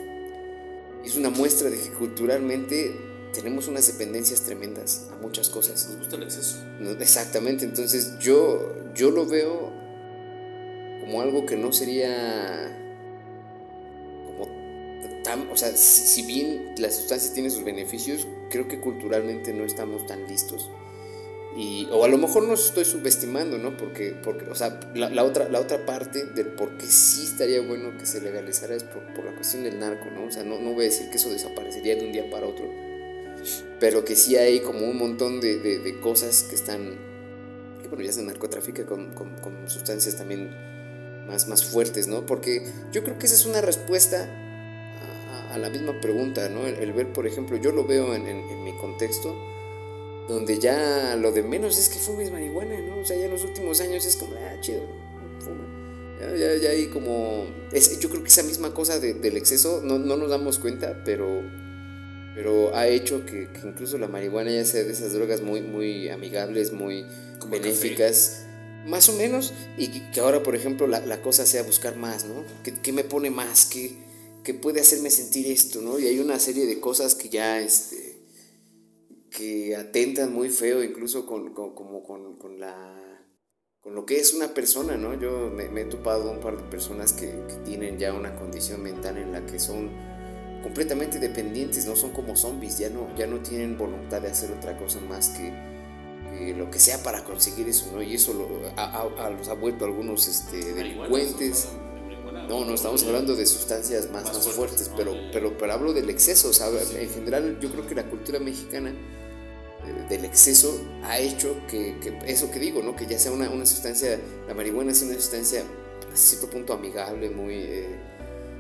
Es una muestra de que culturalmente tenemos unas dependencias tremendas a muchas cosas. Nos gusta el exceso. exactamente, entonces yo, yo lo veo como algo que no sería o sea, si, bien la sustancia tiene sus beneficios, creo que culturalmente no estamos tan listos. Y, o a lo mejor nos estoy subestimando, ¿no? Porque, porque o sea, la, otra, la otra parte del por qué sí estaría bueno que se legalizara es por, por la cuestión del narco, ¿no? O sea, no, no voy a decir que eso desaparecería de un día para otro, pero que sí hay como un montón de, de, cosas que están, que bueno, ya se narcotráfico con, con, con sustancias también más, más fuertes, ¿no? Porque yo creo que esa es una respuesta a la misma pregunta, ¿no? El, ver, por ejemplo, yo lo veo en, en, mi contexto, donde ya lo de menos es que fumes marihuana, ¿no? O sea, ya en los últimos años es como, ah, chido, fuma. Ya, ya, ya hay como... Es, yo creo que esa misma cosa del exceso no, no, nos damos cuenta, pero, pero ha hecho que, que, incluso la marihuana ya sea de esas drogas muy, muy amigables, muy benéficas. Más o menos, y que, ahora, por ejemplo, la, la, cosa sea buscar más, ¿no? ¿Qué, qué me pone más? ¿Qué, que puede hacerme sentir esto, ¿no? Y hay una serie de cosas que ya, este, que atentan muy feo, incluso con, con como con, con, la, con lo que es una persona, ¿no? Yo me, he topado un par de personas que, que, tienen ya una condición mental en la que son completamente dependientes, no son como zombies, ya no, ya no tienen voluntad de hacer otra cosa más que, lo que sea para conseguir eso, ¿no? Y eso lo, a, los ha vuelto algunos este, delincuentes. No, no estamos hablando de sustancias más, más, fuertes, pero, pero, pero hablo del exceso. O sea, en general yo creo que la cultura mexicana eh, del exceso ha hecho que, que, eso que digo, ¿no? Que ya sea una, una, sustancia, la marihuana es una sustancia a cierto punto amigable, muy, eh,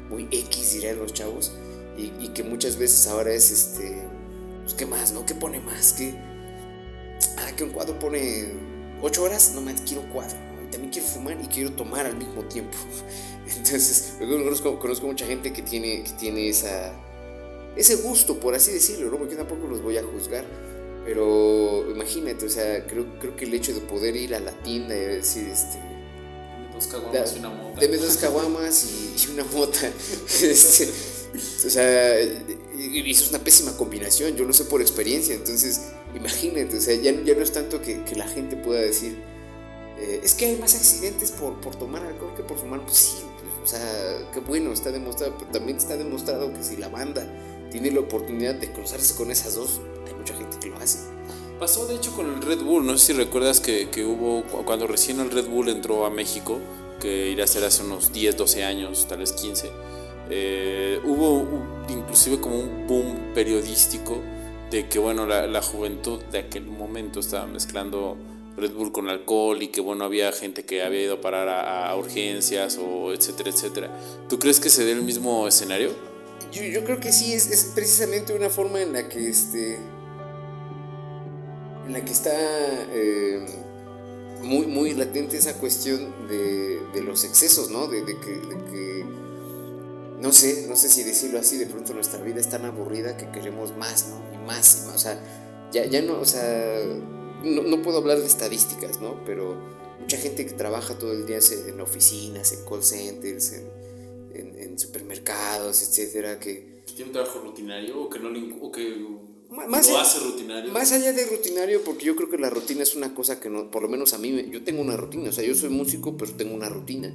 muy X, dirían los chavos, y, y, que muchas veces ahora es, este, pues, ¿qué más, no? ¿Qué pone más? ¿Qué? Ah, que un cuadro pone 8 horas, no me quiero cuadro, también quiero fumar y quiero tomar al mismo tiempo. Entonces, conozco, conozco mucha gente que tiene, que tiene esa, ese gusto, por así decirlo, ¿no? Porque tampoco los voy a juzgar. Pero imagínate, o sea, creo, creo que el hecho de poder ir a la tienda y decir, este... Dos caguamas y una mota. Deme dos caguamas y, una mota. Este, o sea, y eso es una pésima combinación, yo lo sé por experiencia. Entonces, imagínate, o sea, ya, ya no es tanto que, que la gente pueda decir, eh, es que hay más accidentes por, por tomar alcohol que por fumar. Pues sí, o sea, qué bueno, está demostrado, también está demostrado que si la banda tiene la oportunidad de cruzarse con esas dos, hay mucha gente que lo hace. Pasó de hecho con el Red Bull, no sé si recuerdas que, que hubo cuando recién el Red Bull entró a México, que iría a ser hace unos 10, 12 años, tal vez 15, eh, hubo inclusive como un boom periodístico de que bueno, la, la, juventud de aquel momento estaba mezclando Red Bull con alcohol y que bueno, había gente que había ido a parar a, a urgencias o etcétera, etcétera. ¿Tú crees que se dé el mismo escenario? Yo, yo creo que sí, es, es, precisamente una forma en la que este. en la que está eh, muy, muy latente esa cuestión de, de los excesos, ¿no? De, de, que, de, que, No sé, no sé si decirlo así, de pronto nuestra vida es tan aburrida que queremos más, ¿no? Y más y más. O sea, ya, ya no, o sea. No, no puedo hablar de estadísticas, ¿no? Pero mucha gente que trabaja todo el día en oficinas, en call centers, en en, en, supermercados, etcétera, que... ¿Tiene un trabajo rutinario o que no o que más lo hace rutinario? Más allá de rutinario, porque yo creo que la rutina es una cosa que no, por lo menos a mí, yo tengo una rutina, o sea, yo soy músico, pero tengo una rutina.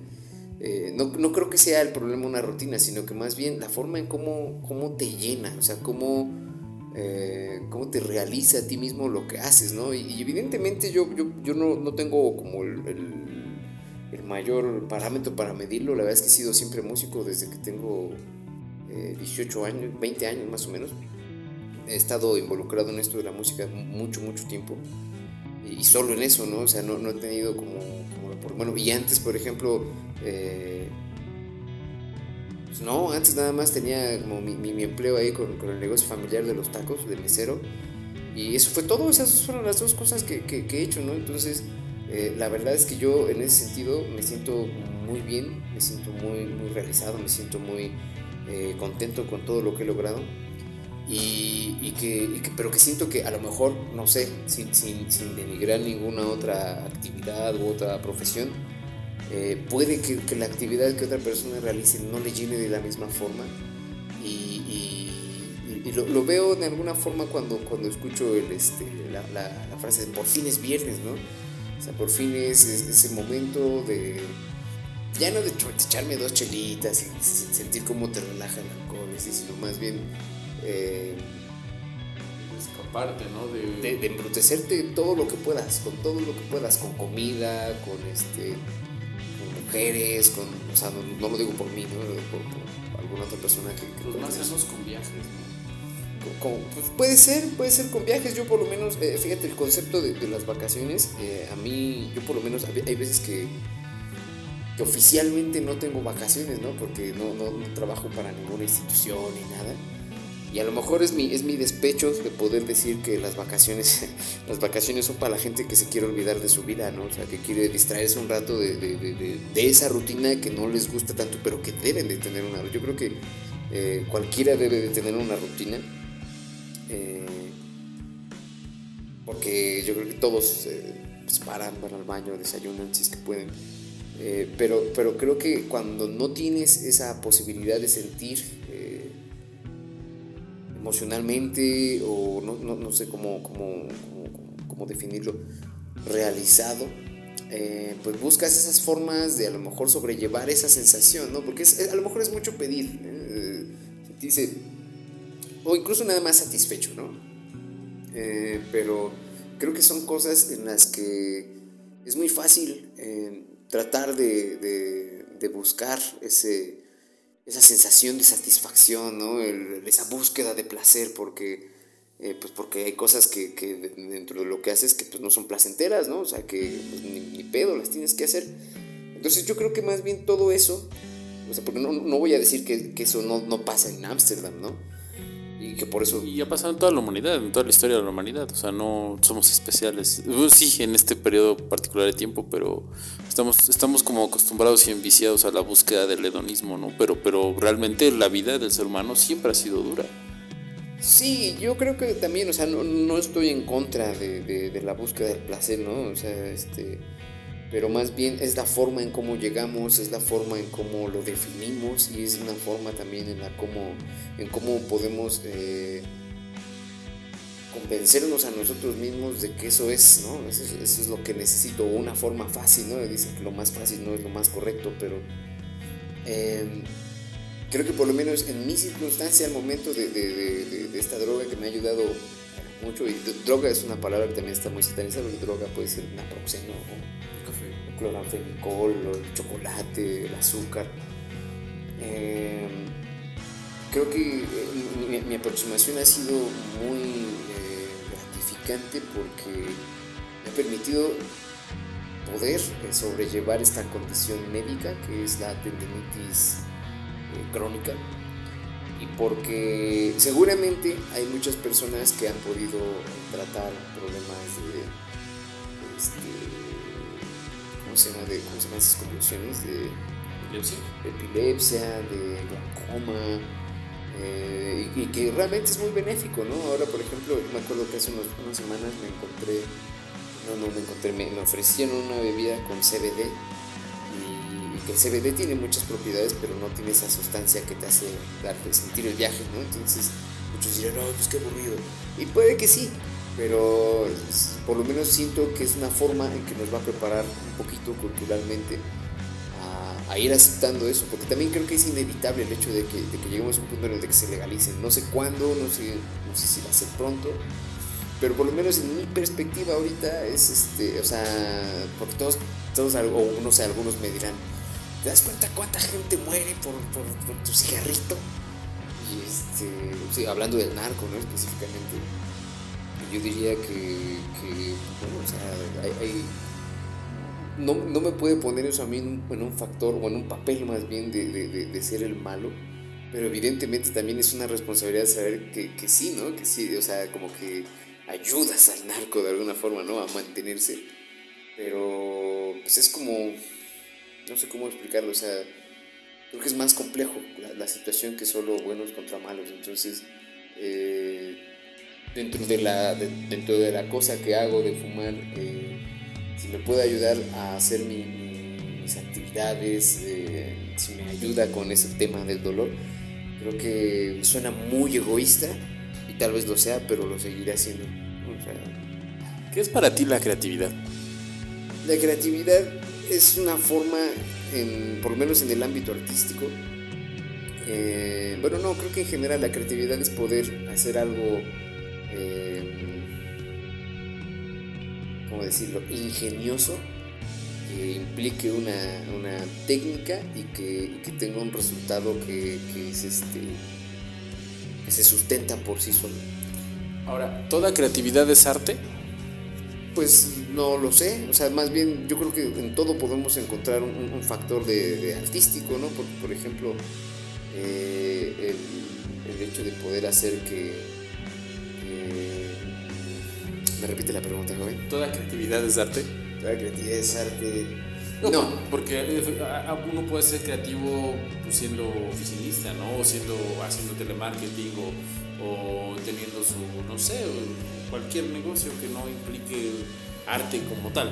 Eh, no, no, creo que sea el problema una rutina, sino que más bien la forma en cómo, cómo te llena, o sea, cómo, eh, cómo te realiza a ti mismo lo que haces, ¿no? Y, evidentemente yo, yo, yo no, no, tengo como el, el mayor parámetro para medirlo. La verdad es que he sido siempre músico desde que tengo eh, 18 años, 20 años más o menos. He estado involucrado en esto de la música mucho, mucho tiempo. Y solo en eso, ¿no? O sea, no, no he tenido como, como, Bueno, y antes, por ejemplo... Eh, no, antes nada más tenía como mi, mi, empleo ahí con, con, el negocio familiar de los tacos, de mesero. Y eso fue todo, esas fueron las dos cosas que, que, he hecho, ¿no? Entonces, eh, la verdad es que yo en ese sentido me siento muy bien, me siento muy, muy realizado, me siento muy eh, contento con todo lo que he logrado. Y, y, que, y, que, pero que siento que a lo mejor, no sé, sin, sin, sin denigrar ninguna otra actividad u otra profesión, eh, puede que, que, la actividad que otra persona realice no le llene de la misma forma. Y, y lo, lo, veo de alguna forma cuando, cuando escucho el, este, la, la, la frase de por fin es viernes, ¿no? O sea, por fin es, es ese momento de. Ya no de, echarme dos chelitas y sentir cómo te relaja el alcohol, sino más bien. Eh, escaparte, ¿no? De... De, de... embrutecerte todo lo que puedas, con todo lo que puedas, con comida, con este. Con mujeres, con. O sea, no, no lo digo por mí, ¿no? Por, por alguna otra persona que. que Los más con viajes, ¿no? Como, pues puede ser, puede ser con viajes. Yo por lo menos, eh, fíjate, el concepto de, de las vacaciones, eh, a mí, yo por lo menos, hay veces que, que oficialmente no tengo vacaciones, ¿no? Porque no, no, no, trabajo para ninguna institución ni nada. Y a lo mejor es mi, es mi despecho de poder decir que las vacaciones, las vacaciones son para la gente que se quiere olvidar de su vida, ¿no? O sea, que quiere distraerse un rato de, de, de, de esa rutina que no les gusta tanto, pero que deben de tener una. Yo creo que eh, cualquiera debe de tener una rutina eh, porque yo creo que todos eh, pues paran, van al baño, desayunan si es que pueden. Eh, pero, pero creo que cuando no tienes esa posibilidad de sentir emocionalmente o no, no, no sé cómo, cómo, cómo, definirlo, realizado, pues buscas esas formas de a lo mejor sobrellevar esa sensación, ¿no? Porque a lo mejor es mucho pedir, sentirse o incluso nada más satisfecho, ¿no? Eh, pero creo que son cosas en las que es muy fácil eh, tratar de, de, buscar ese, esa sensación de satisfacción, ¿no? El, esa búsqueda de placer, porque, eh, pues porque hay cosas que, que, dentro de lo que haces que pues no son placenteras, ¿no? O sea, que pues, ni, ni, pedo las tienes que hacer. Entonces yo creo que más bien todo eso, o sea, porque no, no voy a decir que, que eso no, no pasa en Ámsterdam, ¿no? Y que por eso... Y ha pasado en toda la humanidad, en toda la historia de la humanidad, o sea, no somos especiales. Sí, en este periodo particular de tiempo, pero estamos, estamos como acostumbrados y enviciados a la búsqueda del hedonismo, ¿no? Pero, pero realmente la vida del ser humano siempre ha sido dura. Sí, yo creo que también, o sea, no, no estoy en contra de, de, de, la búsqueda del placer, ¿no? O sea, este pero más bien es la forma en cómo llegamos, es la forma en cómo lo definimos y es una forma también en la cómo, en cómo podemos eh, convencernos a nosotros mismos de que eso es, ¿no? Eso, es lo que necesito, una forma fácil, ¿no? Dicen que lo más fácil no es lo más correcto, pero eh, creo que por lo menos en mi circunstancia, al momento de esta droga que me ha ayudado mucho. Y droga es una palabra que también está muy satanizada, porque droga puede ser naproxeno, o cloranfenicol, el chocolate, el azúcar. Eh, creo que eh, mi, aproximación ha sido muy eh, gratificante porque me ha permitido poder sobrellevar esta condición médica que es la tendinitis crónica y porque seguramente hay muchas personas que han podido tratar problemas de, este, ¿cómo se llama? De, ¿Cómo se llaman esas convulsiones? De epilepsia, epilepsia de glaucoma. Eh, y, que realmente es muy benéfico, ¿no? Ahora, por ejemplo, me acuerdo que hace unas semanas me encontré, no, no me encontré, me, me ofrecieron una bebida con CBD que el CBD tiene muchas propiedades, pero no tiene esa sustancia que te hace darte sentir el viaje, ¿no? Entonces, muchos dirán, no, pues qué aburrido. Y puede que sí, pero por lo menos siento que es una forma en que nos va a preparar un poquito culturalmente a, ir aceptando eso, porque también creo que es inevitable el hecho de que, de que lleguemos a un punto en el que se legalicen. No sé cuándo, no sé, no sé si va a ser pronto, pero por lo menos en mi perspectiva ahorita es este, o sea, porque todos, todos o no sé, algunos me dirán, ¿Te das cuenta cuánta gente muere por, tu cigarrito? Y este, sí, hablando del narco, ¿no? Específicamente. Yo diría que, bueno, o sea, hay, no, no, me puede poner eso a mí en un, factor o en un papel más bien de, de, ser el malo, pero evidentemente también es una responsabilidad saber que, que, sí, ¿no? Que sí, o sea, como que ayudas al narco de alguna forma, ¿no? A mantenerse, pero pues es como no sé cómo explicarlo, o sea, creo que es más complejo la, situación que solo buenos contra malos. Entonces, eh, dentro, de la, dentro de la cosa que hago de fumar, eh, si me puede ayudar a hacer mis actividades, eh, si me ayuda con ese tema del dolor, creo que suena muy egoísta y tal vez lo sea, pero lo seguiré haciendo. ¿Qué es para ti la creatividad? La creatividad es una forma, por lo menos en el ámbito artístico, eh, bueno, no, creo que en general la creatividad es poder hacer algo, eh, ¿cómo decirlo?, ingenioso, que implique una, una técnica y que, que, tenga un resultado que, que, es este, que se sustenta por sí solo. Ahora, ¿toda creatividad es arte? Pues no lo sé, o sea, más bien yo creo que en todo podemos encontrar un, factor de, artístico, ¿no? Porque, por ejemplo, eh, el, hecho de poder hacer que... ¿Me repite la pregunta, joven? ¿Toda creatividad es arte? Toda creatividad es arte... No, porque uno puede ser creativo pues, siendo oficinista, ¿no? O siendo, haciendo telemarketing o, o teniendo su, no sé, cualquier negocio que no implique arte como tal.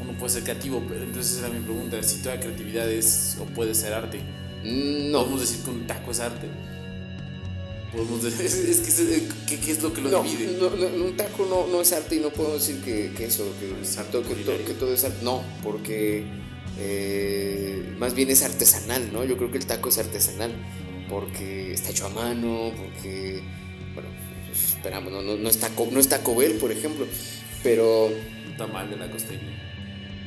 Uno puede ser creativo, pero entonces era mi pregunta, si toda creatividad es o puede ser arte. No. ¿Podemos decir que un taco es arte? Podemos decir, es, que, ¿qué, es lo que lo divide? No, un taco no, no, es arte y no puedo decir que, que eso, que, que, que, todo es arte. No, porque eh, más bien es artesanal, ¿no? Yo creo que el taco es artesanal porque está hecho a mano, porque, bueno, pues, esperamos, no, no, no, está, no por ejemplo, pero... Un tamal de la costeña.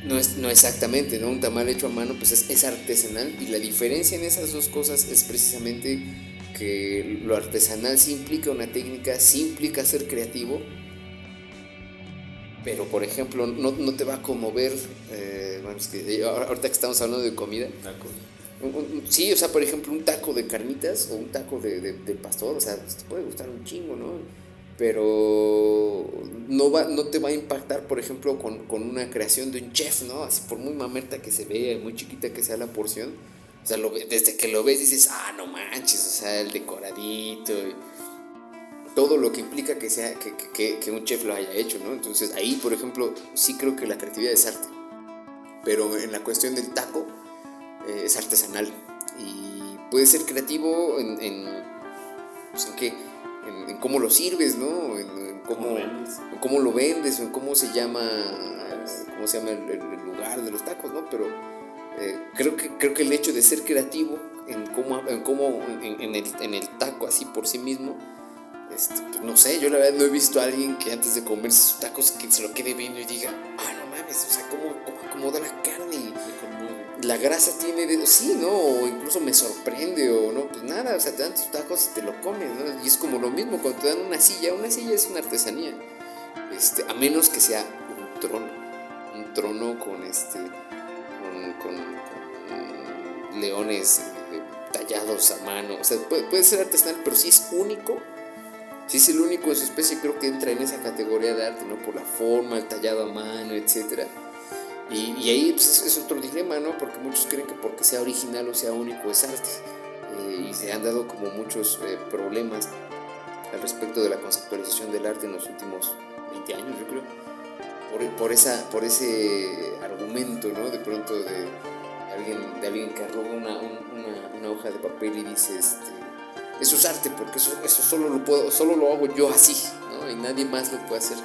No, es, no exactamente, ¿no? Un tamal hecho a mano pues es, es, artesanal y la diferencia en esas dos cosas es precisamente que lo artesanal sí implica una técnica, sí implica ser creativo, pero por ejemplo no, no te va a conmover, eh, bueno, es que ahorita que estamos hablando de comida, sí, o sea, por ejemplo un taco de carnitas o un taco de, de, de pastor, o sea, te puede gustar un chingo, ¿no? pero no, va, no te va a impactar, por ejemplo, con, con, una creación de un chef, ¿no? Así por muy mamerta que se vea, muy chiquita que sea la porción, o sea, lo, desde que lo ves dices, ah, no manches, o sea, el decoradito, y todo lo que implica que, sea, que, que, que un chef lo haya hecho, ¿no? Entonces ahí, por ejemplo, sí creo que la creatividad es arte, pero en la cuestión del taco eh, es artesanal y puede ser creativo en, en, pues, en qué en, cómo lo sirves, ¿no? En, cómo, cómo, lo vendes, en cómo se llama, cómo se llama el, lugar de los tacos, ¿no? Pero eh, creo, que, creo que el hecho de ser creativo en cómo, en, cómo, en, el, en el taco así por sí mismo, este, pues, no sé, yo la verdad no he visto a alguien que antes de comerse sus tacos que se lo quede viendo y diga, ah, no mames, o sea, ¿cómo, cómo acomoda la carne? Y la grasa tiene de... Sí, ¿no? O incluso me sorprende o no, pues nada, o sea, te dan tus tacos y te lo comes, ¿no? Y es como lo mismo cuando te dan una silla, una silla es una artesanía, este, a menos que sea un trono, un trono con este, con, con, leones eh, tallados a mano, o sea, puede, puede ser artesanal, pero si es único, si es el único de su especie, creo que entra en esa categoría de arte, ¿no? Por la forma, el tallado a mano, etc. Y, y ahí pues, es, otro dilema, ¿no? Porque muchos creen que porque sea original o sea único es arte. Eh, y se han dado como muchos eh, problemas al respecto de la conceptualización del arte en los últimos 20 años, yo creo. Por, por, esa, por ese argumento, ¿no? De pronto de alguien, de alguien que arroja una, una, una hoja de papel y dice, este, eso es arte, porque eso, eso solo, lo puedo, solo lo hago yo así, ¿no? Y nadie más lo puede hacer.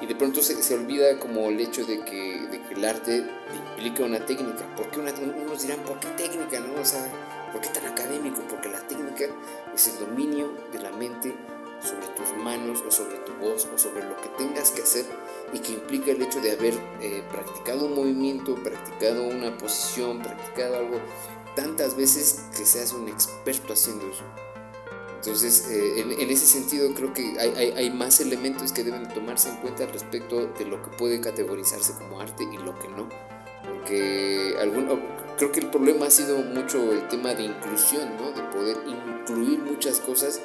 Y de pronto se, se olvida como el hecho de que, de que, el arte implica una técnica. ¿Por qué una, unos dirán, ¿por qué técnica? No? O sea, ¿por qué tan académico? Porque la técnica es el dominio de la mente sobre tus manos o sobre tu voz o sobre lo que tengas que hacer y que implica el hecho de haber eh, practicado un movimiento, practicado una posición, practicado algo tantas veces que seas un experto haciendo eso. Entonces, eh, en, ese sentido creo que hay, hay, más elementos que deben tomarse en cuenta respecto de lo que puede categorizarse como arte y lo que no. Porque creo que el problema ha sido mucho el tema de inclusión, ¿no? de poder incluir muchas cosas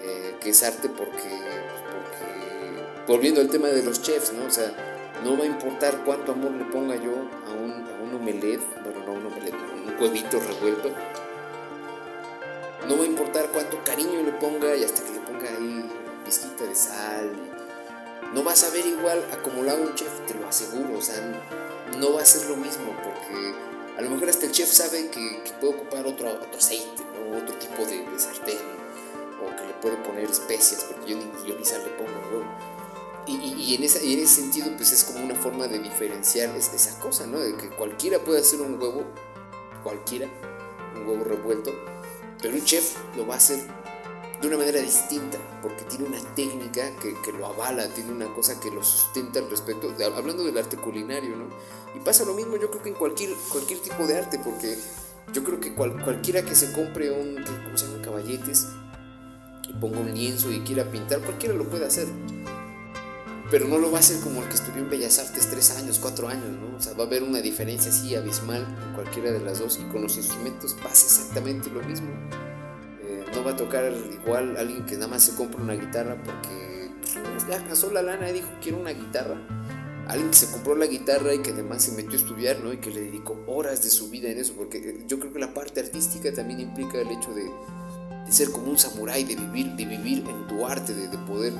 eh, que es arte porque, volviendo al tema de los chefs, ¿no? o sea, no va a importar cuánto amor le ponga yo a un, a un omelette, bueno, no un omelette, un huevito revuelto no va a importar cuánto cariño le ponga y hasta que le ponga ahí pizquita de sal. No vas a ver igual a haga un chef, te lo aseguro. O sea, no va a ser lo mismo porque a lo mejor hasta el chef sabe que, puede ocupar otro, otro aceite, o otro tipo de, sartén, que le puede poner especias, porque yo ni, yo ni sal le pongo, Y, y, en esa, y, en ese sentido, pues es como una forma de diferenciar esa cosa, ¿no? De que cualquiera puede hacer un huevo, cualquiera, un huevo revuelto, pero un chef lo va a hacer de una manera distinta, porque tiene una técnica que, que, lo avala, tiene una cosa que lo sustenta al respecto, hablando del arte culinario, ¿no? Y pasa lo mismo yo creo que en cualquier, cualquier tipo de arte, porque yo creo que cualquiera que se compre un, ¿cómo se llama? Caballetes y ponga un lienzo y quiera pintar, cualquiera lo puede hacer. Pero no lo va a hacer como el que estudió en Bellas Artes tres años, cuatro años, ¿no? O sea, va a haber una diferencia así abismal en cualquiera de las dos y con los instrumentos pasa exactamente lo mismo. Eh, no va a tocar igual alguien que nada más se compra una guitarra porque pues, ya casó la lana y dijo quiero una guitarra. Alguien que se compró la guitarra y que además se metió a estudiar, ¿no? Y que le dedicó horas de su vida en eso, porque yo creo que la parte artística también implica el hecho de, ser como un samurái, de vivir, de vivir en tu arte, de, de poder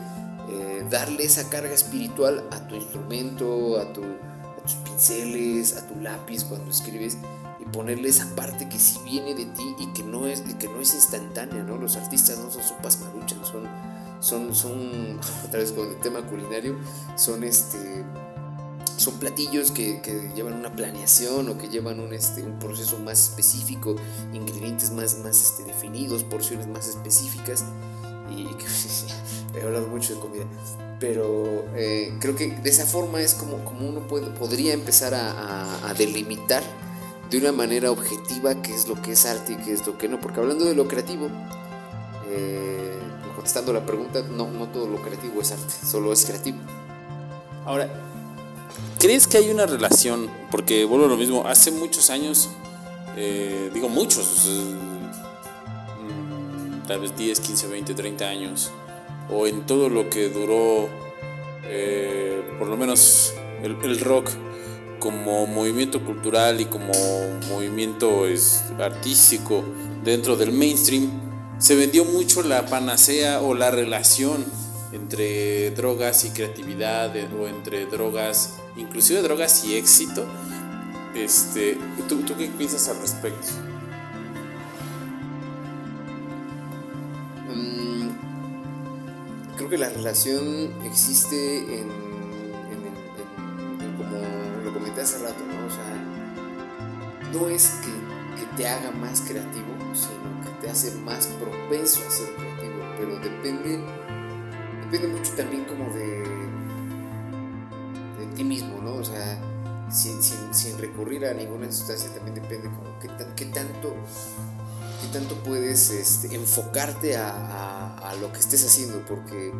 eh, darle esa carga espiritual a tu instrumento, a, tu, a tus pinceles, a tu lápiz cuando escribes y ponerle esa parte que sí viene de ti y que no es, que no es instantánea, ¿no? Los artistas no son sopas maruchas, son, son, son, otra vez con el tema culinario, son este son platillos que, que, llevan una planeación o que llevan un, este, un proceso más específico, ingredientes más, más este, definidos, porciones más específicas. Y he hablado mucho de comida, pero eh, creo que de esa forma es como, como uno puede, podría empezar a, delimitar de una manera objetiva qué es lo que es arte y qué es lo que no, porque hablando de lo creativo, eh, contestando la pregunta, no, no todo lo creativo es arte, solo es creativo. Ahora, ¿crees que hay una relación? Porque vuelvo a lo mismo, hace muchos años, eh, digo muchos, mm, tal vez 10, 15, 20, 30 años, o en todo lo que duró, eh, por lo menos el, rock como movimiento cultural y como movimiento artístico dentro del mainstream, se vendió mucho la panacea o la relación entre drogas y creatividad o entre drogas, inclusive drogas y éxito. Este, ¿tú, ¿Tú qué piensas al respecto? que la relación existe en, como lo comenté hace rato, ¿no? O sea, no es que, te haga más creativo, sino que te hace más propenso a ser creativo. pero depende, depende mucho también como de, ti mismo, ¿no? O sea, sin, sin, recurrir a ninguna sustancia también depende como qué, qué tanto qué tanto puedes este, enfocarte a, a, lo que estés haciendo, porque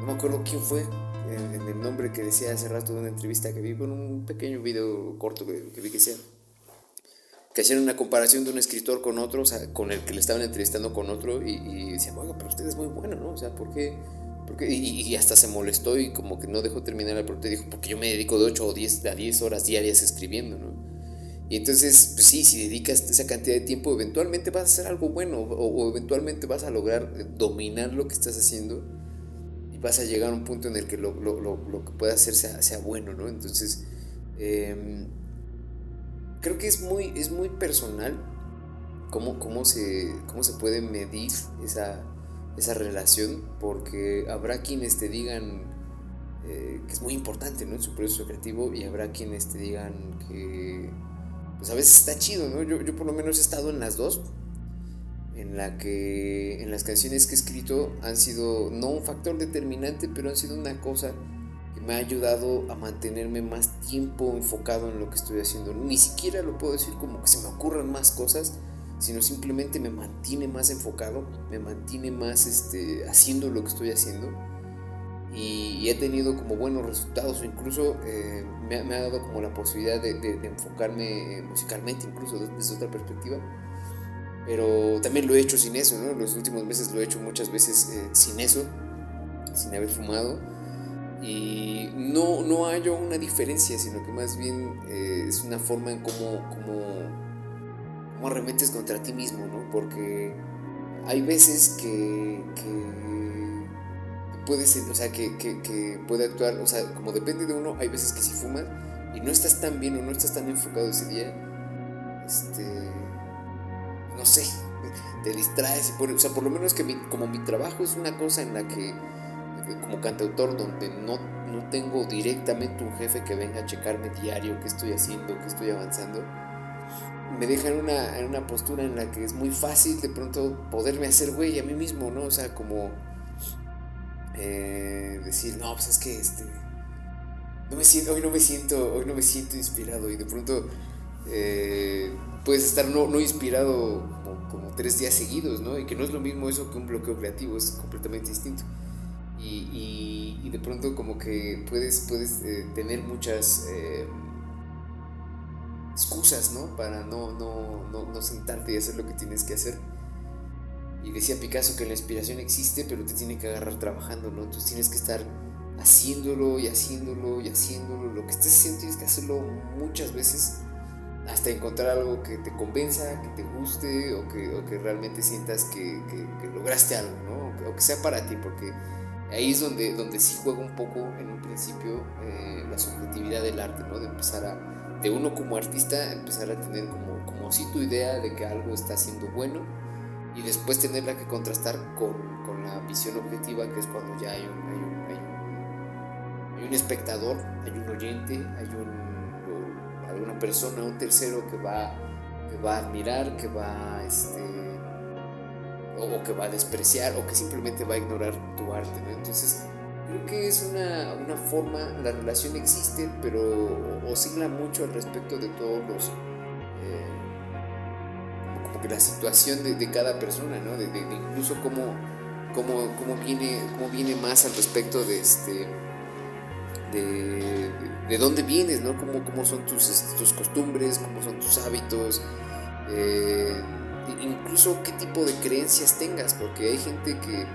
no me acuerdo quién fue en, el nombre que decía hace rato de una entrevista que vi con un pequeño video corto que, vi que hacían que hacían una comparación de un escritor con otro, o sea, con el que le estaban entrevistando con otro, y, y decían, bueno, pero usted es muy bueno, ¿no? O sea, ¿por qué? Y, hasta se molestó y como que no dejó terminar la pregunta y dijo, porque yo me dedico de 8 o 10 a 10 horas diarias escribiendo, ¿no? Y entonces, pues sí, si dedicas esa cantidad de tiempo, eventualmente vas a hacer algo bueno o, eventualmente vas a lograr dominar lo que estás haciendo y vas a llegar a un punto en el que lo, que puedas hacer sea, sea, bueno, ¿no? Entonces, eh, creo que es muy, es muy personal cómo, cómo, se, cómo se puede medir esa, esa relación, porque habrá quienes te digan eh, que es muy importante ¿no? en su proceso creativo y habrá quienes te digan que pues a veces está chido, ¿no? Yo, yo por lo menos he estado en las dos, en la que en las canciones que he escrito han sido no un factor determinante, pero han sido una cosa me ha ayudado a mantenerme más tiempo enfocado en lo que estoy haciendo. Ni siquiera lo puedo decir como que se me ocurran más cosas, sino simplemente me mantiene más enfocado, me mantiene más este, haciendo lo que estoy haciendo. Y, he tenido como buenos resultados, o incluso eh, me, ha dado como la posibilidad de, enfocarme musicalmente, incluso desde otra perspectiva. Pero también lo he hecho sin eso, ¿no? Los últimos meses lo he hecho muchas veces eh, sin eso, sin haber fumado y no, no hay una diferencia, sino que más bien eh, es una forma en cómo, cómo, cómo, arremetes contra ti mismo, ¿no? Porque hay veces que, que puede ser, o sea, que, que, puede actuar, o sea, como depende de uno, hay veces que si fumas y no estás tan bien o no estás tan enfocado ese día, este, no sé, te distraes, o sea, por lo menos que como mi trabajo es una cosa en la que como cantautor donde no, no tengo directamente un jefe que venga a checarme diario qué estoy haciendo, qué estoy avanzando, me deja en una, en una postura en la que es muy fácil de pronto poderme hacer güey a mí mismo, ¿no? O sea, como eh, decir, no, pues es que este, no me siento, hoy no me siento, hoy no me siento inspirado y de pronto eh, puedes estar no, no inspirado como, como, tres días seguidos, ¿no? Y que no es lo mismo eso que un bloqueo creativo, es completamente distinto y, de pronto como que puedes, puedes eh, tener muchas eh, excusas, ¿no? Para no, no, no, sentarte y hacer lo que tienes que hacer. Y decía Picasso que la inspiración existe, pero te tiene que agarrar trabajando, ¿no? Entonces tienes que estar haciéndolo y haciéndolo y haciéndolo. Lo que estés haciendo tienes que hacerlo muchas veces hasta encontrar algo que te convenza, que te guste o que, o que realmente sientas que, que, que lograste algo, ¿no? O que sea para ti, porque ahí es donde, donde sí juega un poco en un principio eh, la subjetividad del arte, ¿no? De empezar a, de uno como artista, empezar a tener como, como sí tu idea de que algo está siendo bueno y después tenerla que contrastar con, con la visión objetiva, que es cuando ya hay un, hay un, hay un, espectador, hay un oyente, hay un, alguna persona, un tercero que va, que va a admirar, que va este, o, que va a despreciar o que simplemente va a ignorar tu arte, ¿no? Entonces, creo que es una, una forma, la relación existe, pero oscila mucho al respecto de todos los... Eh, como que la situación de, cada persona, ¿no? De, incluso cómo, cómo, cómo, viene, cómo viene más al respecto de este... De, de, dónde vienes, ¿no? Cómo, cómo son tus, tus costumbres, cómo son tus hábitos, eh, incluso qué tipo de creencias tengas, porque hay gente que,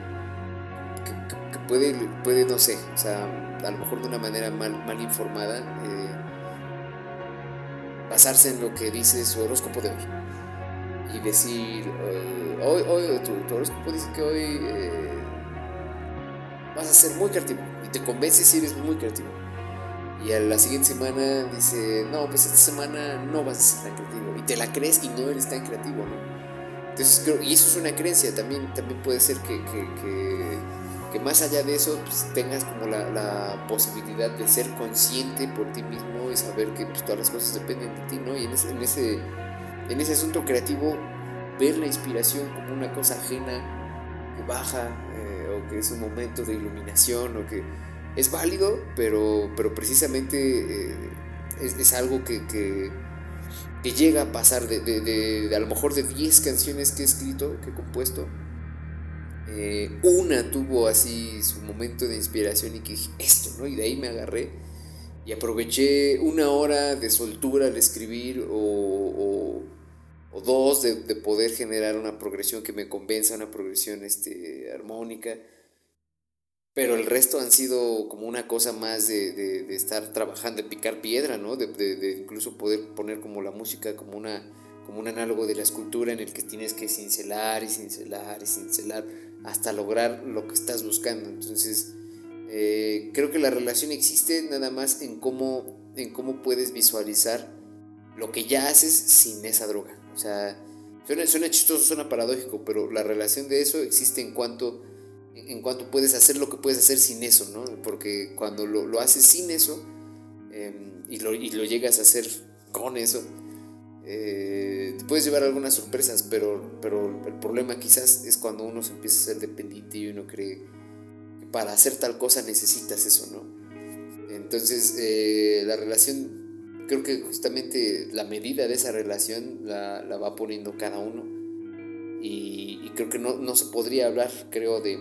puede, puede, no sé, o sea, a lo mejor de una manera mal, mal informada, eh, basarse en lo que dice su horóscopo de hoy y decir, eh, hoy, hoy tu, horóscopo dice que hoy eh, vas a ser muy creativo y te convences si eres muy creativo. Y a la siguiente semana dice, no, pues esta semana no vas a ser tan creativo. Y te la crees y no eres tan creativo, ¿no? Y eso es una creencia, también, también puede ser que, que, más allá de eso pues, tengas como la, posibilidad de ser consciente por ti mismo y saber que pues, todas las cosas dependen de ti, ¿no? Y en ese, en ese, en ese asunto creativo, ver la inspiración como una cosa ajena baja eh, o que es un momento de iluminación o que es válido, pero, pero precisamente eh, es, algo que, que, llega a pasar de, de, a lo mejor de 10 canciones que he escrito, que he compuesto. Eh, una tuvo así su momento de inspiración y que dije esto, ¿no? Y de ahí me agarré y aproveché una hora de soltura al escribir o, o, dos de, de, poder generar una progresión que me convenza, una progresión este, armónica pero el resto han sido como una cosa más de, de, estar trabajando, de picar piedra, ¿no? De, incluso poder poner como la música como, una, como un análogo de la escultura en el que tienes que cincelar y cincelar y cincelar hasta lograr lo que estás buscando. Entonces, eh, creo que la relación existe nada más en cómo, en cómo puedes visualizar lo que ya haces sin esa droga. O sea, suena chistoso, suena paradójico, pero la relación de eso existe en cuanto en cuanto puedes hacer lo que puedes hacer sin eso, ¿no? Porque cuando lo, lo haces sin eso em, y, lo, y, lo, llegas a hacer con eso, eh, te puedes llevar algunas sorpresas, pero, pero el problema quizás es cuando uno se empieza a ser dependiente y uno cree que para hacer tal cosa necesitas eso, ¿no? Entonces, eh, la relación, creo que justamente la medida de esa relación la, la va poniendo cada uno. Y, y creo que no, no, se podría hablar, creo, de,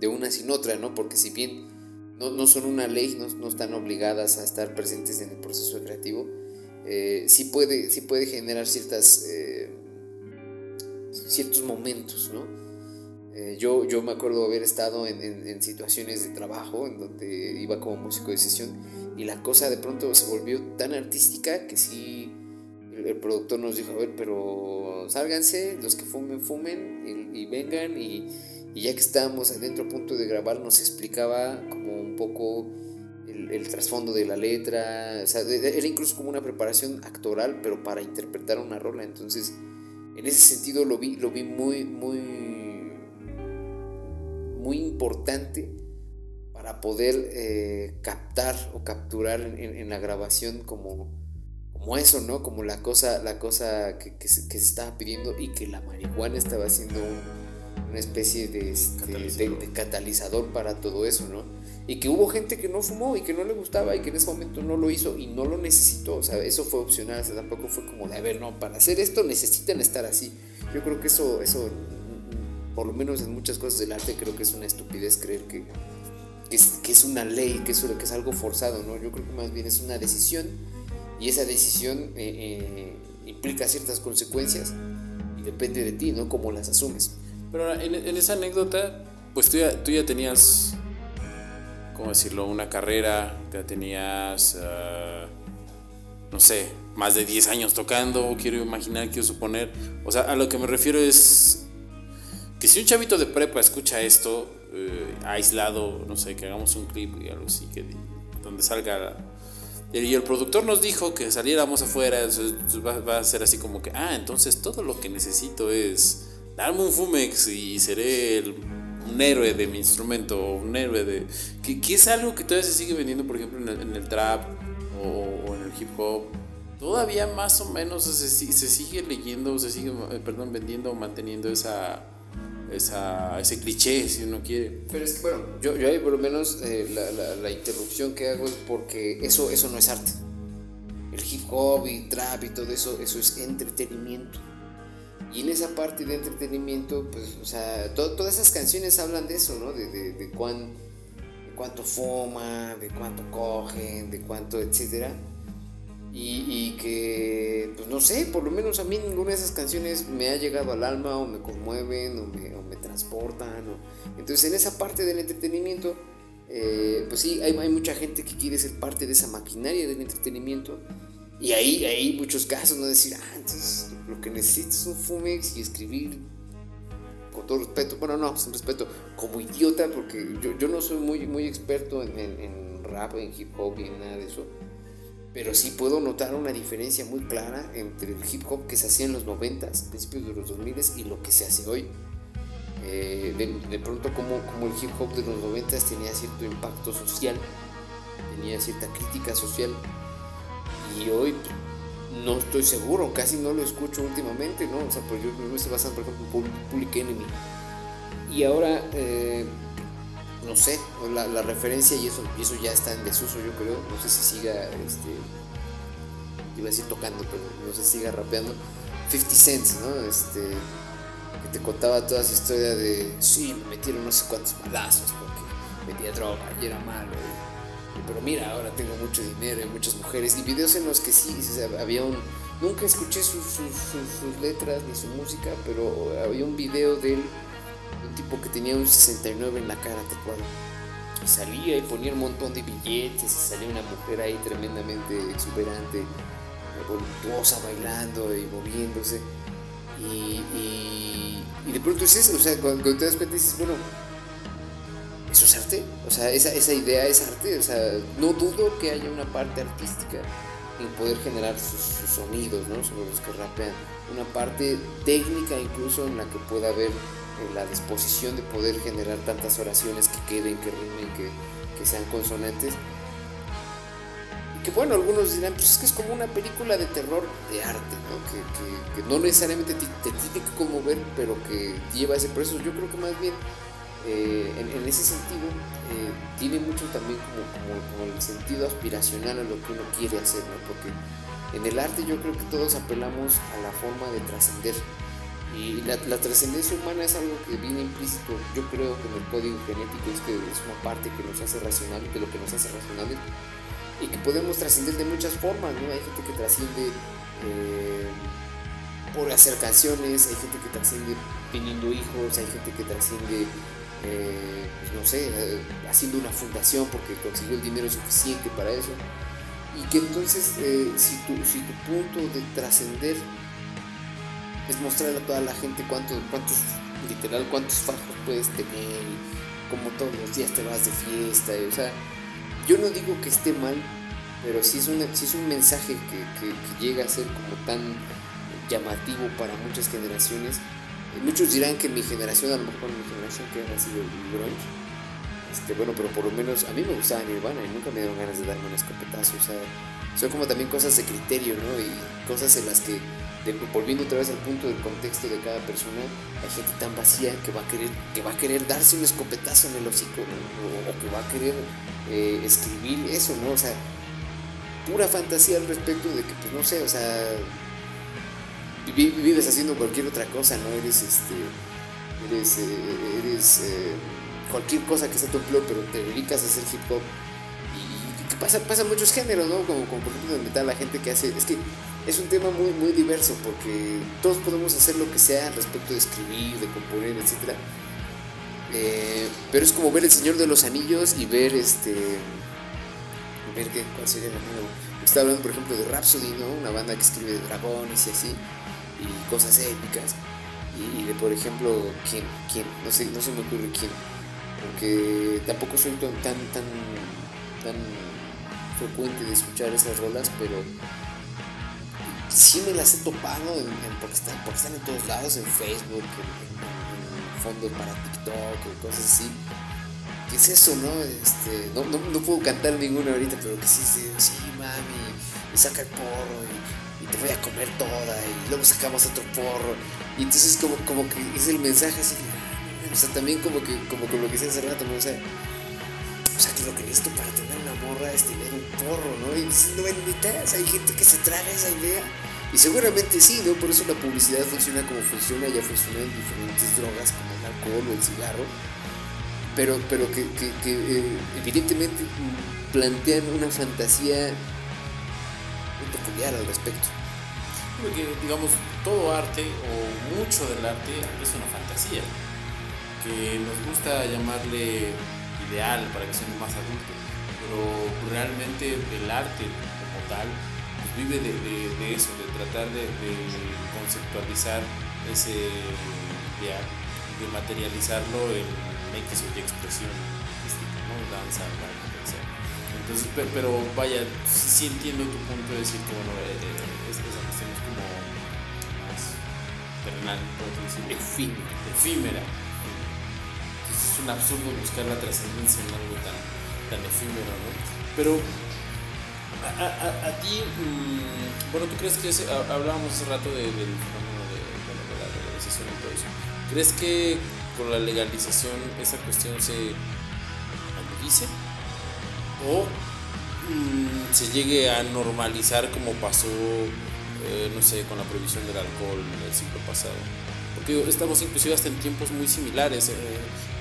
de una sin otra, ¿no? Porque si bien no, no son una ley, no, no, están obligadas a estar presentes en el proceso creativo, eh, sí, puede, sí puede generar ciertas, eh, ciertos momentos, ¿no? Eh, yo, yo me acuerdo haber estado en, en, situaciones de trabajo en donde iba como músico de sesión y la cosa de pronto se volvió tan artística que sí el, productor nos dijo, a ver, pero sálganse, los que fumen, fumen y, y vengan y y ya que estábamos adentro a punto de grabar, nos explicaba como un poco el, trasfondo de la letra. O sea, era incluso como una preparación actoral, pero para interpretar una rola. Entonces, en ese sentido lo vi, lo vi muy, muy, muy importante para poder eh, captar o capturar en, la grabación como, como eso, ¿no? Como la cosa, la cosa que, se, que se estaba pidiendo y que la marihuana estaba haciendo un una especie de, este, de, catalizador para todo eso, ¿no? Y que hubo gente que no fumó y que no le gustaba y que en ese momento no lo hizo y no lo necesitó, o sea, eso fue opcional, o sea, tampoco fue como de, a ver, no, para hacer esto necesitan estar así. Yo creo que eso, eso, por lo menos en muchas cosas del arte, creo que es una estupidez creer que, que, es, que es, una ley, que es, que es algo forzado, ¿no? Yo creo que más bien es una decisión y esa decisión eh, eh, implica ciertas consecuencias y depende de ti, ¿no? Cómo las asumes. Pero en, esa anécdota, pues tú ya, tú ya tenías, ¿cómo decirlo? Una carrera, ya tenías, ah, no sé, más de 10 años tocando, quiero imaginar, quiero suponer. O sea, a lo que me refiero es que si un chavito de prepa escucha esto, eh, aislado, no sé, que hagamos un clip y algo así, que, donde salga... Y el productor nos dijo que saliéramos afuera, va, va a ser así como que, ah, entonces todo lo que necesito es darme un Fumex y seré un héroe de mi instrumento, un héroe de... Que, es algo que todavía se sigue vendiendo, por ejemplo, en el, trap o, en el hip hop. Todavía más o menos se, se sigue leyendo, se sigue, eh, perdón, vendiendo o manteniendo esa, esa, ese cliché, si uno quiere. Pero es que, bueno, yo, yo ahí por lo menos eh, la, la, la, interrupción que hago es porque eso, eso no es arte. El hip hop y trap y todo eso, eso es entretenimiento. Y en esa parte de entretenimiento, pues, o sea, todas esas canciones hablan de eso, ¿no? De, de, de, cuán, de cuánto fuma, de cuánto cogen, de cuánto, etcétera. Y, y, que, pues no sé, por lo menos a mí ninguna de esas canciones me ha llegado al alma o me conmueven o me, o me transportan. Entonces en esa parte del entretenimiento, eh, pues sí, hay, hay mucha gente que quiere ser parte de esa maquinaria del entretenimiento y ahí hay muchos casos, no decir, ah, entonces lo que necesito es un Fumex y escribir con todo respeto, bueno, no, sin respeto, como idiota, porque yo, yo no soy muy, muy experto en, en, rap, en hip hop y en nada de eso, pero sí puedo notar una diferencia muy clara entre el hip hop que se hacía en los 90, principios de los 2000 y lo que se hace hoy. Eh, de, pronto como, como el hip hop de los 90 tenía cierto impacto social, tenía cierta crítica social y hoy no estoy seguro, casi no lo escucho últimamente, ¿no? O sea, pues yo me estoy basando, por ejemplo, en Public Enemy. y ahora, eh, no sé, la, referencia y eso, y eso ya está en desuso, yo creo. No sé si siga, este, iba a decir tocando, pero no sé si siga rapeando. 50 Cent, ¿no? Este, que te contaba toda esa historia de, sí, me metieron no sé cuántos balazos porque metía droga y era malo. Pero mira, ahora tengo mucho dinero y muchas mujeres. Y videos en los que sí, había un... Nunca escuché sus, letras ni su música, pero había un video de él, un tipo que tenía un 69 en la cara tatuado. Y salía y ponía un montón de billetes y salía una mujer ahí tremendamente exuberante voluptuosa bailando y moviéndose. Y, y, de pronto es eso, o sea, cuando, te das cuenta dices, bueno, eso es arte, o sea, esa, esa idea es arte, o sea, no dudo que haya una parte artística en poder generar sus, sonidos, ¿no? Sobre los que rapean, una parte técnica incluso en la que pueda haber eh, la disposición de poder generar tantas oraciones que queden, que rimen, que, que sean consonantes que bueno, algunos dirán, pues es que es como una película de terror de arte, ¿no? Que, no necesariamente te, tiene que conmover, pero que lleva ese proceso. Yo creo que más bien, eh, en, ese sentido, eh, tiene mucho también como, el sentido aspiracional a lo que uno quiere hacer, ¿no? Porque en el arte yo creo que todos apelamos a la forma de trascender. Y la, trascendencia humana es algo que viene implícito, yo creo que en el código genético es que es una parte que nos hace racional, que lo que nos hace racionales y que podemos trascender de muchas formas, ¿no? Hay gente que trasciende eh, por hacer canciones, hay gente que trasciende teniendo hijos, hay gente que trasciende, eh, no sé, eh, haciendo una fundación porque consiguió el dinero suficiente para eso. Y que entonces, si, tu, si tu punto de trascender es mostrarle a toda la gente cuántos, cuántos, literal, cuántos fajos puedes tener, como todos los días te vas de fiesta, o sea, yo no digo que esté mal, pero sí es, es un mensaje que, llega a ser como tan llamativo para muchas generaciones. Muchos dirán que mi generación, a lo mejor mi generación que ha sido el grunge, este, bueno, pero por lo menos a mí me gustaba Nirvana y nunca me dieron ganas de darme un escopetazo. O sea, son como también cosas de criterio, ¿no? Y cosas en las que, volviendo otra vez al punto del contexto de cada persona, hay gente tan vacía que va a querer, que va a querer darse un escopetazo en el hocico, o, que va a querer eh, escribir eso, ¿no? O sea, pura fantasía al respecto de que, pues no sé, o sea, vives haciendo cualquier otra cosa, ¿no? Eres, este, eres, eh, eres eh, cualquier cosa que sea tu empleo, pero te dedicas a hacer hip hop. Y, pasa, pasa muchos géneros, ¿no? Como, como por ejemplo en metal, la gente que hace, es que es un tema muy, muy diverso, porque todos podemos hacer lo que sea respecto de escribir, de componer, etc. Eh, pero es como ver El Señor de los Anillos y ver este ver qué, cuál sería la mano. Está hablando, por ejemplo, de Rhapsody, ¿no? Una banda que escribe de dragones y así, y cosas épicas. Y, de, por ejemplo, ¿quién? ¿Quién? No sé, no se me ocurre quién. Porque tampoco soy tan, tan, tan, frecuente de escuchar esas rolas, pero sí me las he topado en, porque, están, porque están en todos lados, en Facebook, en, fondos para TikTok, cosas así. ¿qué es eso, no? Este, no, no, puedo cantar ninguna ahorita, pero que sí, sí, mami, y saca el porro te voy a comer toda y luego sacamos otro porro. Y entonces como, como que es el mensaje así, o sea, también como que, como con lo que hice hace rato, ¿no? O sea, o sea, que lo que necesito para tener una morra es tener un porro, ¿no? Y dices, no, sea, hay gente que se traga esa idea. Y seguramente sí, ¿no? Por eso la publicidad funciona como funciona, ya funciona en diferentes drogas como el alcohol o el cigarro pero, pero que, eh, evidentemente plantean una fantasía muy peculiar al respecto. Porque, digamos, todo arte o mucho del arte es una fantasía, que nos gusta llamarle ideal para que seamos más adultos, pero realmente el arte como tal pues vive de, eso, de tratar de, conceptualizar ese ideal, de materializarlo en X o Y expresión ¿no? Danza, baile, etc. Entonces, pero, vaya, sí, entiendo tu punto de decir que, bueno, eh, eh, esa terrenal, decir, efímera. efímera. Es un absurdo buscar la trascendencia en algo tan, tan efímero, ¿no? Pero a, a, a ti, mmm, bueno, ¿tú crees que hablábamos hace rato del fenómeno de, de, de la y todo eso? ¿Crees que con la legalización esa cuestión se agudice o mm, se llegue a normalizar como pasó, eh, no sé, con la prohibición del alcohol en el siglo pasado. Porque estamos inclusive hasta en tiempos muy similares, eh,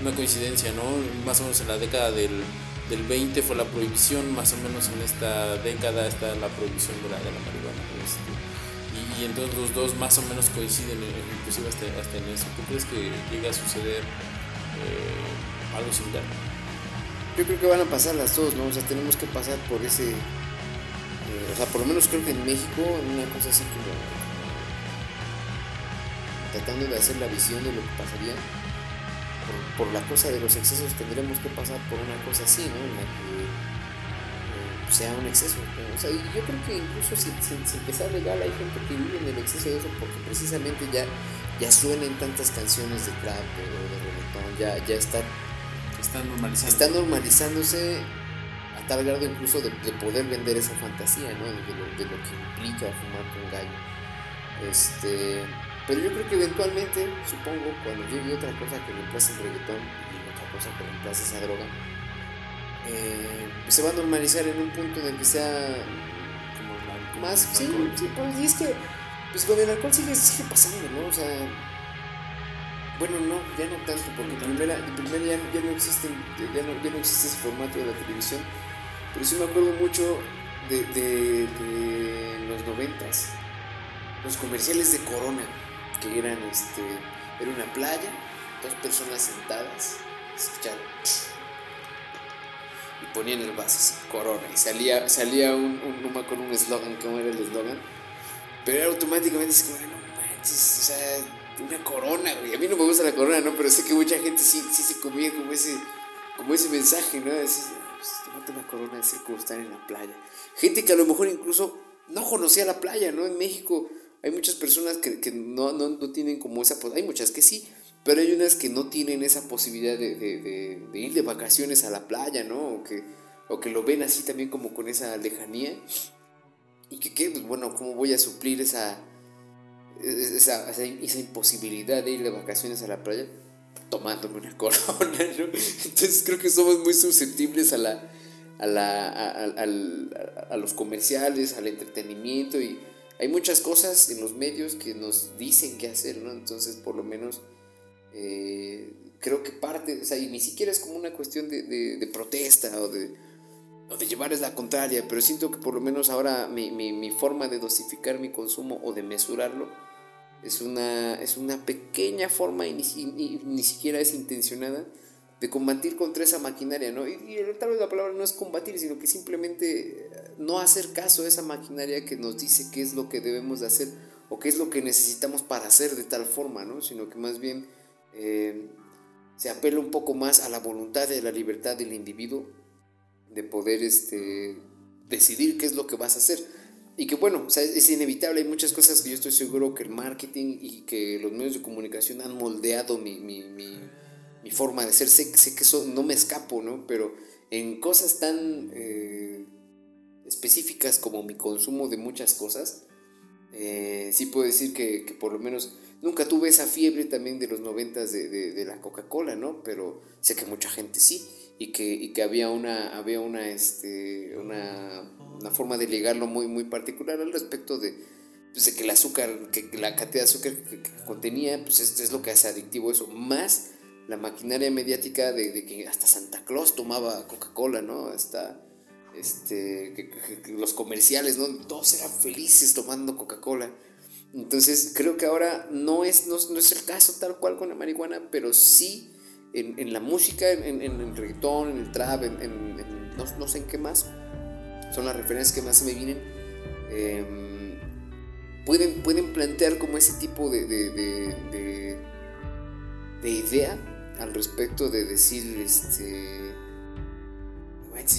una coincidencia, ¿no? Más o menos en la década del, del 20 fue la prohibición, más o menos en esta década está la prohibición de la, de la marihuana. Este, y, entonces los dos más o menos coinciden, inclusive hasta, hasta en eso. ¿Tú crees que llega a suceder eh, algo similar? Yo creo que van a pasar las dos, ¿no? O sea, tenemos que pasar por ese... O sea, por lo menos creo que en México, una cosa así como... Tratando de hacer la visión de lo que pasaría, por, la cosa de los excesos tendremos que pasar por una cosa así, ¿no? En la que eh, sea un exceso. O sea, yo creo que incluso si, si, si empieza legal hay gente que vive en el exceso de eso porque precisamente ya, ya suenan tantas canciones de trap o de reggaetón, ya, ya está está, normalizando. está normalizándose tal grado incluso de, poder vender esa fantasía, ¿no? De lo, de lo, que implica fumar con gallo. Este, pero yo creo que eventualmente, supongo, cuando llegue otra cosa que reemplace el reggaetón y otra cosa que reemplace esa droga, eh, pues se va a normalizar en un punto en el que sea como más, sí, sí, pues, y es que pues con el alcohol sigue, sigue pasando, ¿no? O sea, bueno, no, ya no tanto, porque primera, primera ya, ya, no existe, ya, no, ya no existe ese formato de la televisión. Pero sí me acuerdo mucho de, de, de los noventas, los comerciales de Corona, que eran, este, era una playa, dos personas sentadas, escuchando, y ponían el vaso así, Corona, y salía, salía un, un no me un eslogan, ¿cómo era el eslogan? Pero era automáticamente, como, no manches, o sea una corona, güey. A mí no me gusta la corona, ¿no? Pero sé que mucha gente sí, sí se comía como ese, como ese mensaje, ¿no? Pues, tomate una corona, es como estar en la playa. Gente que a lo mejor incluso no conocía la playa, ¿no? En México hay muchas personas que, no, no, no, tienen como esa... Hay muchas que sí, pero hay unas que no tienen esa posibilidad de, ir de vacaciones a la playa, ¿no? O que, o que lo ven así también como con esa lejanía. Y que, ¿qué? Pues bueno, ¿cómo voy a suplir esa esa, esa, imposibilidad de ir de vacaciones a la playa tomándome una corona, ¿no? Entonces creo que somos muy susceptibles a la, a, la, a, a, los comerciales, al entretenimiento y hay muchas cosas en los medios que nos dicen qué hacer, ¿no? Entonces por lo menos eh, creo que parte, o sea, y ni siquiera es como una cuestión de, de, de protesta o de, o de llevarles la contraria, pero siento que por lo menos ahora mi, mi, mi forma de dosificar mi consumo o de mesurarlo, es una, es una pequeña forma y ni, ni, siquiera es intencionada de combatir contra esa maquinaria, ¿no? Y, tal vez la palabra no es combatir, sino que simplemente no hacer caso a esa maquinaria que nos dice qué es lo que debemos de hacer o qué es lo que necesitamos para hacer de tal forma, ¿no? Sino que más bien eh, se apela un poco más a la voluntad y a la libertad del individuo de poder este, decidir qué es lo que vas a hacer. Y que bueno, o sea, es inevitable, hay muchas cosas que yo estoy seguro que el marketing y que los medios de comunicación han moldeado mi, mi, mi, mi forma de ser. Sé, sé que eso no me escapo, ¿no? Pero en cosas tan eh, específicas como mi consumo de muchas cosas, eh, sí puedo decir que, que, por lo menos nunca tuve esa fiebre también de los noventas de, de, la Coca-Cola, ¿no? Pero sé que mucha gente sí y que, y que había una, había una, este, una una forma de ligarlo muy, muy particular al respecto de, pues, de que el azúcar, que la cantidad de azúcar que, contenía, pues esto es lo que hace adictivo eso, más la maquinaria mediática de, que hasta Santa Claus tomaba Coca-Cola, ¿no? Hasta este, los comerciales, ¿no? Todos eran felices tomando Coca-Cola. Entonces creo que ahora no es, no, es el caso tal cual con la marihuana, pero sí en, en la música, en, en, el reggaetón, en el trap, en, no, no, sé en qué más, son las referencias que más se me vienen, em, pueden, pueden plantear como ese tipo de, de, idea al respecto de decir, este...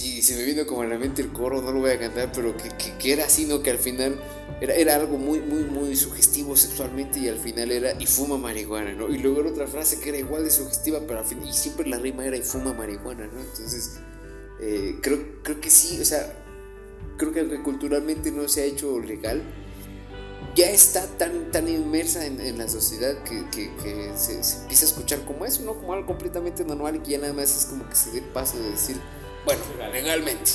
Y se me vino como a la mente el coro, no lo voy a cantar, pero que, que, era así, ¿no? Que al final era, era, algo muy, muy, muy sugestivo sexualmente y al final era y fuma marihuana, ¿no? Y luego era otra frase que era igual de sugestiva, pero al final, y siempre la rima era y fuma marihuana, ¿no? Entonces, eh, creo, creo que sí, o sea, creo que culturalmente no se ha hecho legal, ya está tan, tan inmersa en, la sociedad que, se, empieza a escuchar como eso, ¿no? Como algo completamente normal y que ya nada más es como que se dé el paso de decir, bueno, legalmente.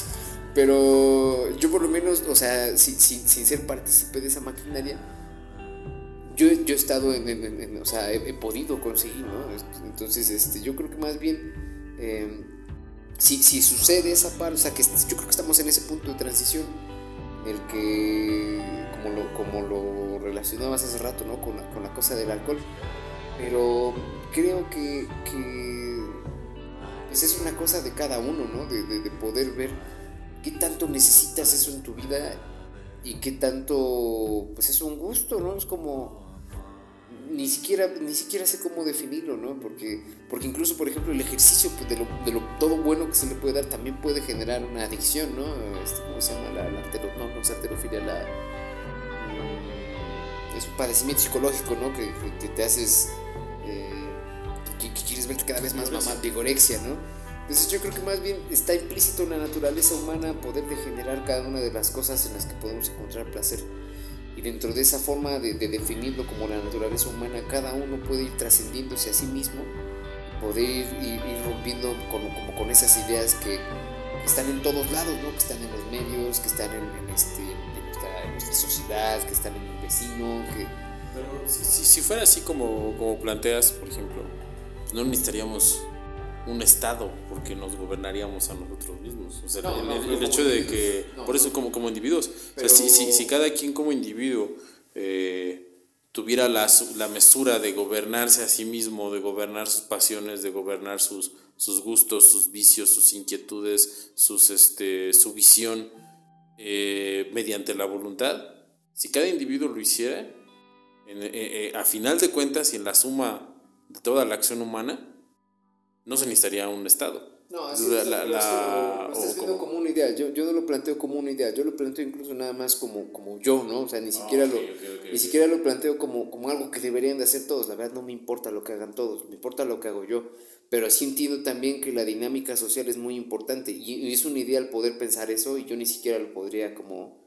Pero yo por lo menos, o sea, sin, ser partícipe de esa maquinaria, yo, yo he estado en, o sea, he, podido conseguir, ¿no? Entonces, este, yo creo que más bien, em, si, si, sucede esa parte, o sea, que yo creo que estamos en ese punto de transición el que como lo, como lo relacionabas hace rato, ¿no? Con la, con la cosa del alcohol. Pero creo que, que pues es una cosa de cada uno, ¿no? De, de, poder ver qué tanto necesitas eso en tu vida y qué tanto, pues es un gusto, ¿no? Es como ni siquiera, ni siquiera sé cómo definirlo, ¿no? Porque, porque incluso, por ejemplo, el ejercicio pues, de, lo, de lo todo bueno que se le puede dar también puede generar una adicción, ¿no? Este, ¿Cómo se llama? La, la no, no es arterofilia, la es un padecimiento psicológico, ¿no? Que, te haces, eh, que, quieres verte cada vez más mamá, vigorexia, ¿no? Entonces yo creo que más bien está implícito en la naturaleza humana poder degenerar cada una de las cosas en las que podemos encontrar placer. Y dentro de esa forma de, definirlo como la naturaleza humana, cada uno puede ir trascendiéndose a sí mismo, poder ir, ir, rompiendo con, como con esas ideas que, están en todos lados, ¿no? que están en los medios, que están en, este, en nuestra sociedad, que están en vecino, que... Pero si, si, fuera así como, como planteas, por ejemplo, no necesitaríamos un Estado porque nos gobernaríamos a nosotros mismos. O sea, el, hecho de que, por eso como, como individuos, o sea, si, si, si, cada quien como individuo eh, tuviera la, la, mesura de gobernarse a sí mismo, de gobernar sus pasiones, de gobernar sus, sus gustos, sus vicios, sus inquietudes, sus, este, su visión, eh, mediante la voluntad, si cada individuo lo hiciera, eh, eh, a final de cuentas y en la suma de toda la acción humana, no se necesitaría un Estado. No, así la, la, como, como una idea. Yo, yo no lo planteo como una idea. Yo lo planteo incluso nada más como, como yo, ¿no? O sea, ni siquiera, lo, ni siquiera lo planteo como, como algo que deberían de hacer todos. La verdad no me importa lo que hagan todos, me importa lo que hago yo pero sí entiendo también que la dinámica social es muy importante y, es un ideal poder pensar eso y yo ni siquiera lo podría como,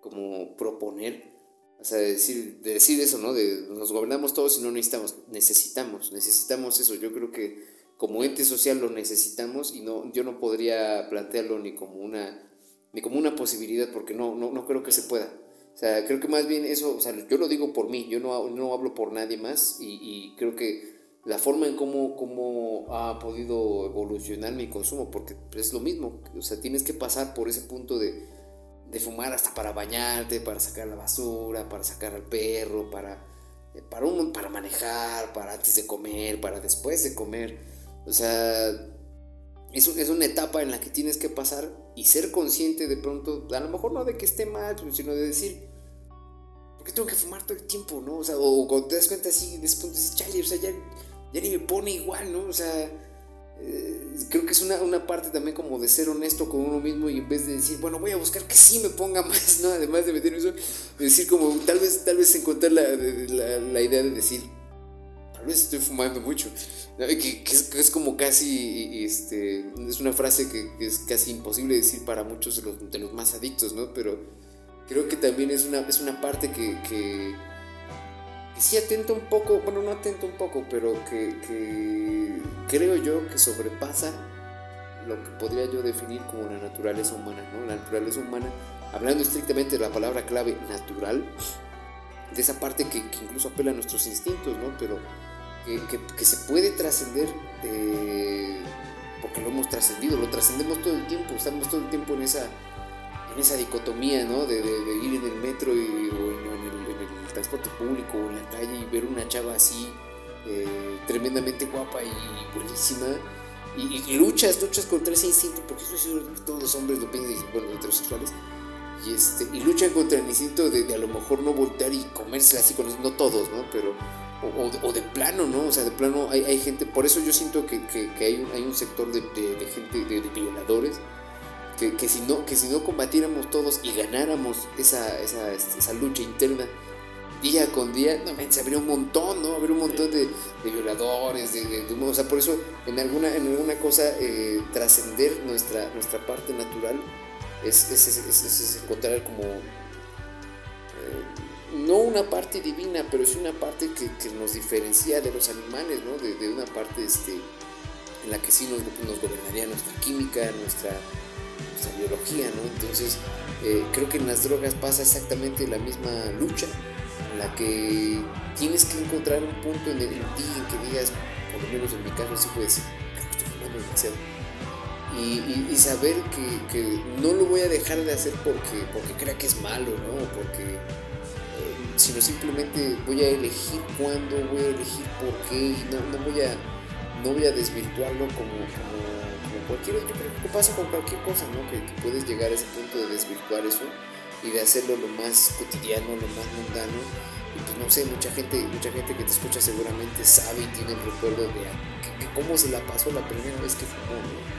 como proponer. O sea, decir, decir eso, ¿no? De nos gobernamos todos y no necesitamos, necesitamos, necesitamos eso. Yo creo que como ente social lo necesitamos y no, yo no podría plantearlo ni como una, ni como una posibilidad porque no, no, no creo que se pueda. O sea, creo que más bien eso, o sea, yo lo digo por mí, yo no, no hablo por nadie más y, y creo que la forma en cómo, cómo ha podido evolucionar mi consumo, porque es lo mismo, o sea, tienes que pasar por ese punto de, de fumar hasta para bañarte, para sacar la basura, para sacar al perro, para, eh, para, un, para manejar, para antes de comer, para después de comer. O sea, es, es una etapa en la que tienes que pasar y ser consciente de pronto, a lo mejor no de que esté mal, sino de decir, ¿por qué tengo que fumar todo el tiempo, no? O sea, o cuando te das cuenta así, de ese punto dices, chale, o sea, ya ya ni me pone igual, ¿no? O sea, eh, creo que es una, una, parte también como de ser honesto con uno mismo y en vez de decir, bueno, voy a buscar que sí me ponga más, ¿no? Además de meter eso, decir como, tal vez, tal vez encontrar la, la, idea de decir, tal vez estoy fumando mucho, que, que, es, como casi, este, es una frase que, es casi imposible decir para muchos de los, de más adictos, ¿no? Pero creo que también es una, es una parte que sí atento un poco, bueno, no atento un poco, pero que, creo yo que sobrepasa lo que podría yo definir como la naturaleza humana, ¿no? La naturaleza humana, hablando estrictamente de la palabra clave natural, de esa parte que, incluso apela a nuestros instintos, ¿no? Pero que, se puede trascender eh, porque lo hemos trascendido, lo trascendemos todo el tiempo, estamos todo el tiempo en esa, en esa dicotomía, ¿no? De, ir en el metro y, o en el transporte público o en la calle y ver una chava así, eh, tremendamente guapa y buenísima, y, luchas, luchas contra ese instinto, porque eso es todos los hombres lo piensan, bueno, heterosexuales, y, este, y luchan contra el instinto de, a lo mejor no voltear y comérsela así, con no todos, ¿no? Pero, o, de plano, ¿no? O sea, de plano hay, hay gente, por eso yo siento que, que, hay, un, hay, un, sector de, de gente, de, violadores, que, que, si no, que si no combatiéramos todos y ganáramos esa, esa, esa lucha interna, día con día, no, se habría un montón, ¿no? Habría un montón de, violadores, de, o sea, por eso en alguna, en alguna cosa eh, trascender nuestra, nuestra parte natural es, es, es, encontrar como, eh, no una parte divina, pero sí una parte que, nos diferencia de los animales, ¿no? De, una parte este, en la que sí nos, nos gobernaría nuestra química, nuestra, nuestra biología, ¿no? Entonces, eh, creo que en las drogas pasa exactamente la misma lucha, la que tienes que encontrar un punto en, ti en que digas, por lo menos en mi caso, sí puedes decir, estoy demasiado y, saber que, no lo voy a dejar de hacer porque, porque crea que es malo, ¿no? Porque, eh, sino simplemente voy a elegir cuándo, voy a elegir por qué y no, no, voy, a, no voy a desvirtuarlo como, como, cualquier, yo creo que pasa con cualquier cosa, ¿no? Que, puedes llegar a ese punto de desvirtuar eso y de hacerlo lo más cotidiano, lo más mundano. Y pues no sé, mucha gente, mucha gente que te escucha seguramente sabe y tiene el recuerdo de cómo se la pasó la primera vez que fumó, ¿no?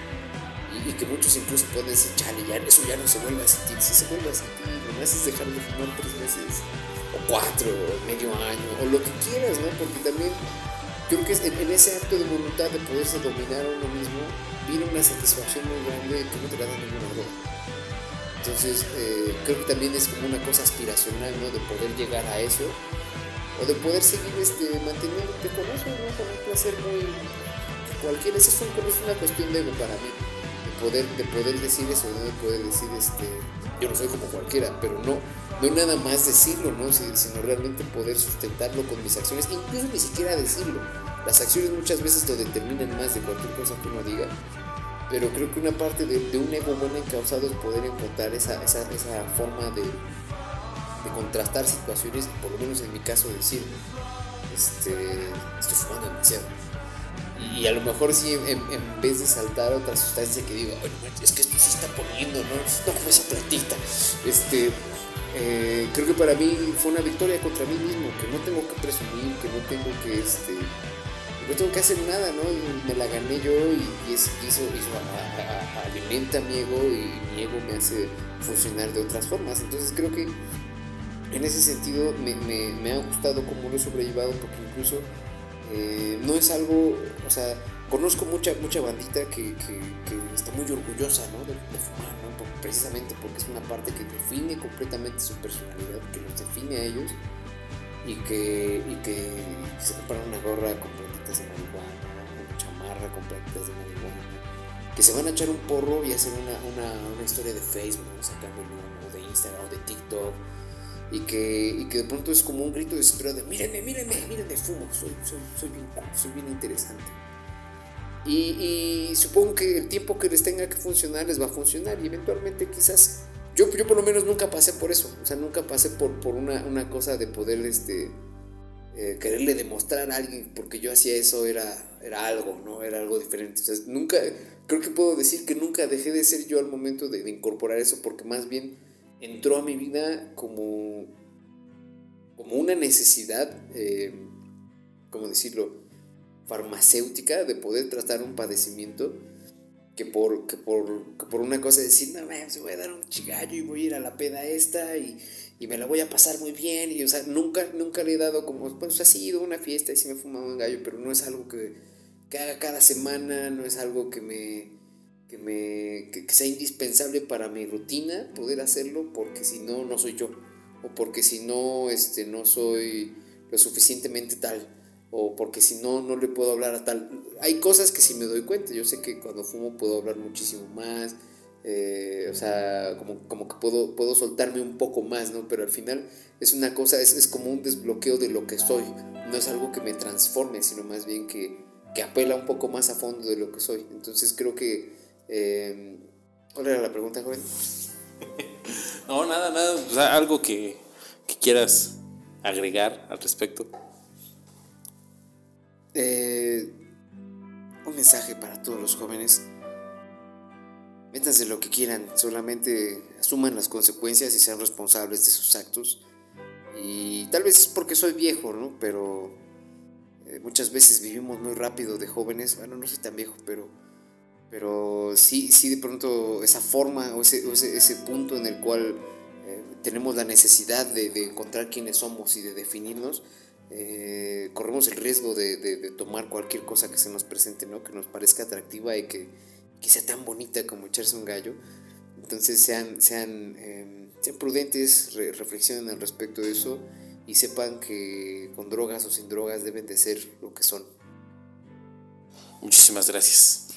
y, que muchos incluso pueden decir, chale, ya eso ya no se vuelve a sentir, si se vuelve a sentir, nomás es dejar de fumar tres meses, o cuatro, o medio año, o lo que quieras, ¿no? Porque también creo que en, ese acto de voluntad de poderse dominar a uno mismo, viene una satisfacción muy grande que no te la da ninguna droga. Entonces, eh, creo que también es como una cosa aspiracional, ¿no? De poder llegar a eso, o de poder seguir este, manteniéndote con eso, ¿no? Con un placer muy cualquiera. Eso es una cuestión de ego para mí poder, de poder decir eso, ¿no? de poder decir, este, yo no soy como cualquiera, pero no, no nada más decirlo, ¿no? sino realmente poder sustentarlo con mis acciones, incluso ni siquiera decirlo. Las acciones muchas veces lo determinan más de cualquier cosa que uno diga, pero creo que una parte de, un ego bueno encausado es poder encontrar esa, esa, esa forma de, contrastar situaciones, por lo menos en mi caso decir, este, estoy fumando demasiado y a lo mejor sí, en, vez de saltar otra sustancia que digo, es que esto se está poniendo, ¿no? No como esa platita. Este, eh, creo que para mí fue una victoria contra mí mismo, que no tengo que presumir, que no tengo que, este, no tengo que hacer nada, ¿no? me la gané yo y, eso, alimenta mi ego y mi ego me hace funcionar de otras formas. Entonces creo que en ese sentido me, ha gustado cómo lo he sobrellevado porque incluso eh, no es algo, o sea, conozco mucha, mucha bandita que, está muy orgullosa de, fumar, precisamente porque es una parte que define completamente su personalidad, que los define a ellos y que, se compran una gorra con plantitas de marihuana, una chamarra con plantitas de marihuana, que se van a echar un porro y hacer una, historia de Facebook, ¿no? o de Instagram, o de TikTok y que, que de pronto es como un grito desesperado de mírenme, mírenme, mírenme, fumo, soy, soy, soy, bien, soy bien interesante. Y, supongo que el tiempo que les tenga que funcionar les va a funcionar y eventualmente quizás, yo, yo por lo menos nunca pasé por eso, o sea, nunca pasé por, por una, una cosa de poder este, eh, quererle demostrar a alguien porque yo hacía eso era, era algo, ¿no? Era algo diferente. Nunca, creo que puedo decir que nunca dejé de ser yo al momento de, incorporar eso porque más bien entró a mi vida como, como una necesidad, eh, ¿cómo decirlo?, farmacéutica de poder tratar un padecimiento que por, que por, por una cosa de decir, no, se voy a dar un chigallo y voy a ir a la peda esta y, y, me la voy a pasar muy bien. Y, o sea, nunca, nunca le he dado como, pues, ha sido una fiesta y sí me he fumado un gallo, pero no es algo que, que haga cada semana, no es algo que me, que, me, que, sea indispensable para mi rutina poder hacerlo porque si no, no soy yo. O porque si no, este, no soy lo suficientemente tal. O porque si no, no le puedo hablar a tal. Hay cosas que sí me doy cuenta. Yo sé que cuando fumo puedo hablar muchísimo más. Eh, o sea, como, como que puedo, puedo soltarme un poco más, ¿no? Pero al final es una cosa, es, es como un desbloqueo de lo que soy. No es algo que me transforme, sino más bien que, que apela un poco más a fondo de lo que soy. Entonces creo que eh, ¿Cuál era la pregunta, joven? no, nada, nada. O sea, algo que, quieras agregar al respecto. Eh, un mensaje para todos los jóvenes. Métanse lo que quieran, solamente asuman las consecuencias y sean responsables de sus actos. Y tal vez es porque soy viejo, ¿no? Pero eh, muchas veces vivimos muy rápido de jóvenes. Bueno, no soy tan viejo, pero pero sí, sí de pronto esa forma o ese, ese, punto en el cual eh, tenemos la necesidad de, encontrar quiénes somos y de definirnos, eh, corremos el riesgo de, tomar cualquier cosa que se nos presente, ¿no? que nos parezca atractiva y que, sea tan bonita como echarse un gallo. Entonces sean, sean, em, sean prudentes, reflexionen al respecto de eso y sepan que con drogas o sin drogas deben de ser lo que son. Muchísimas gracias.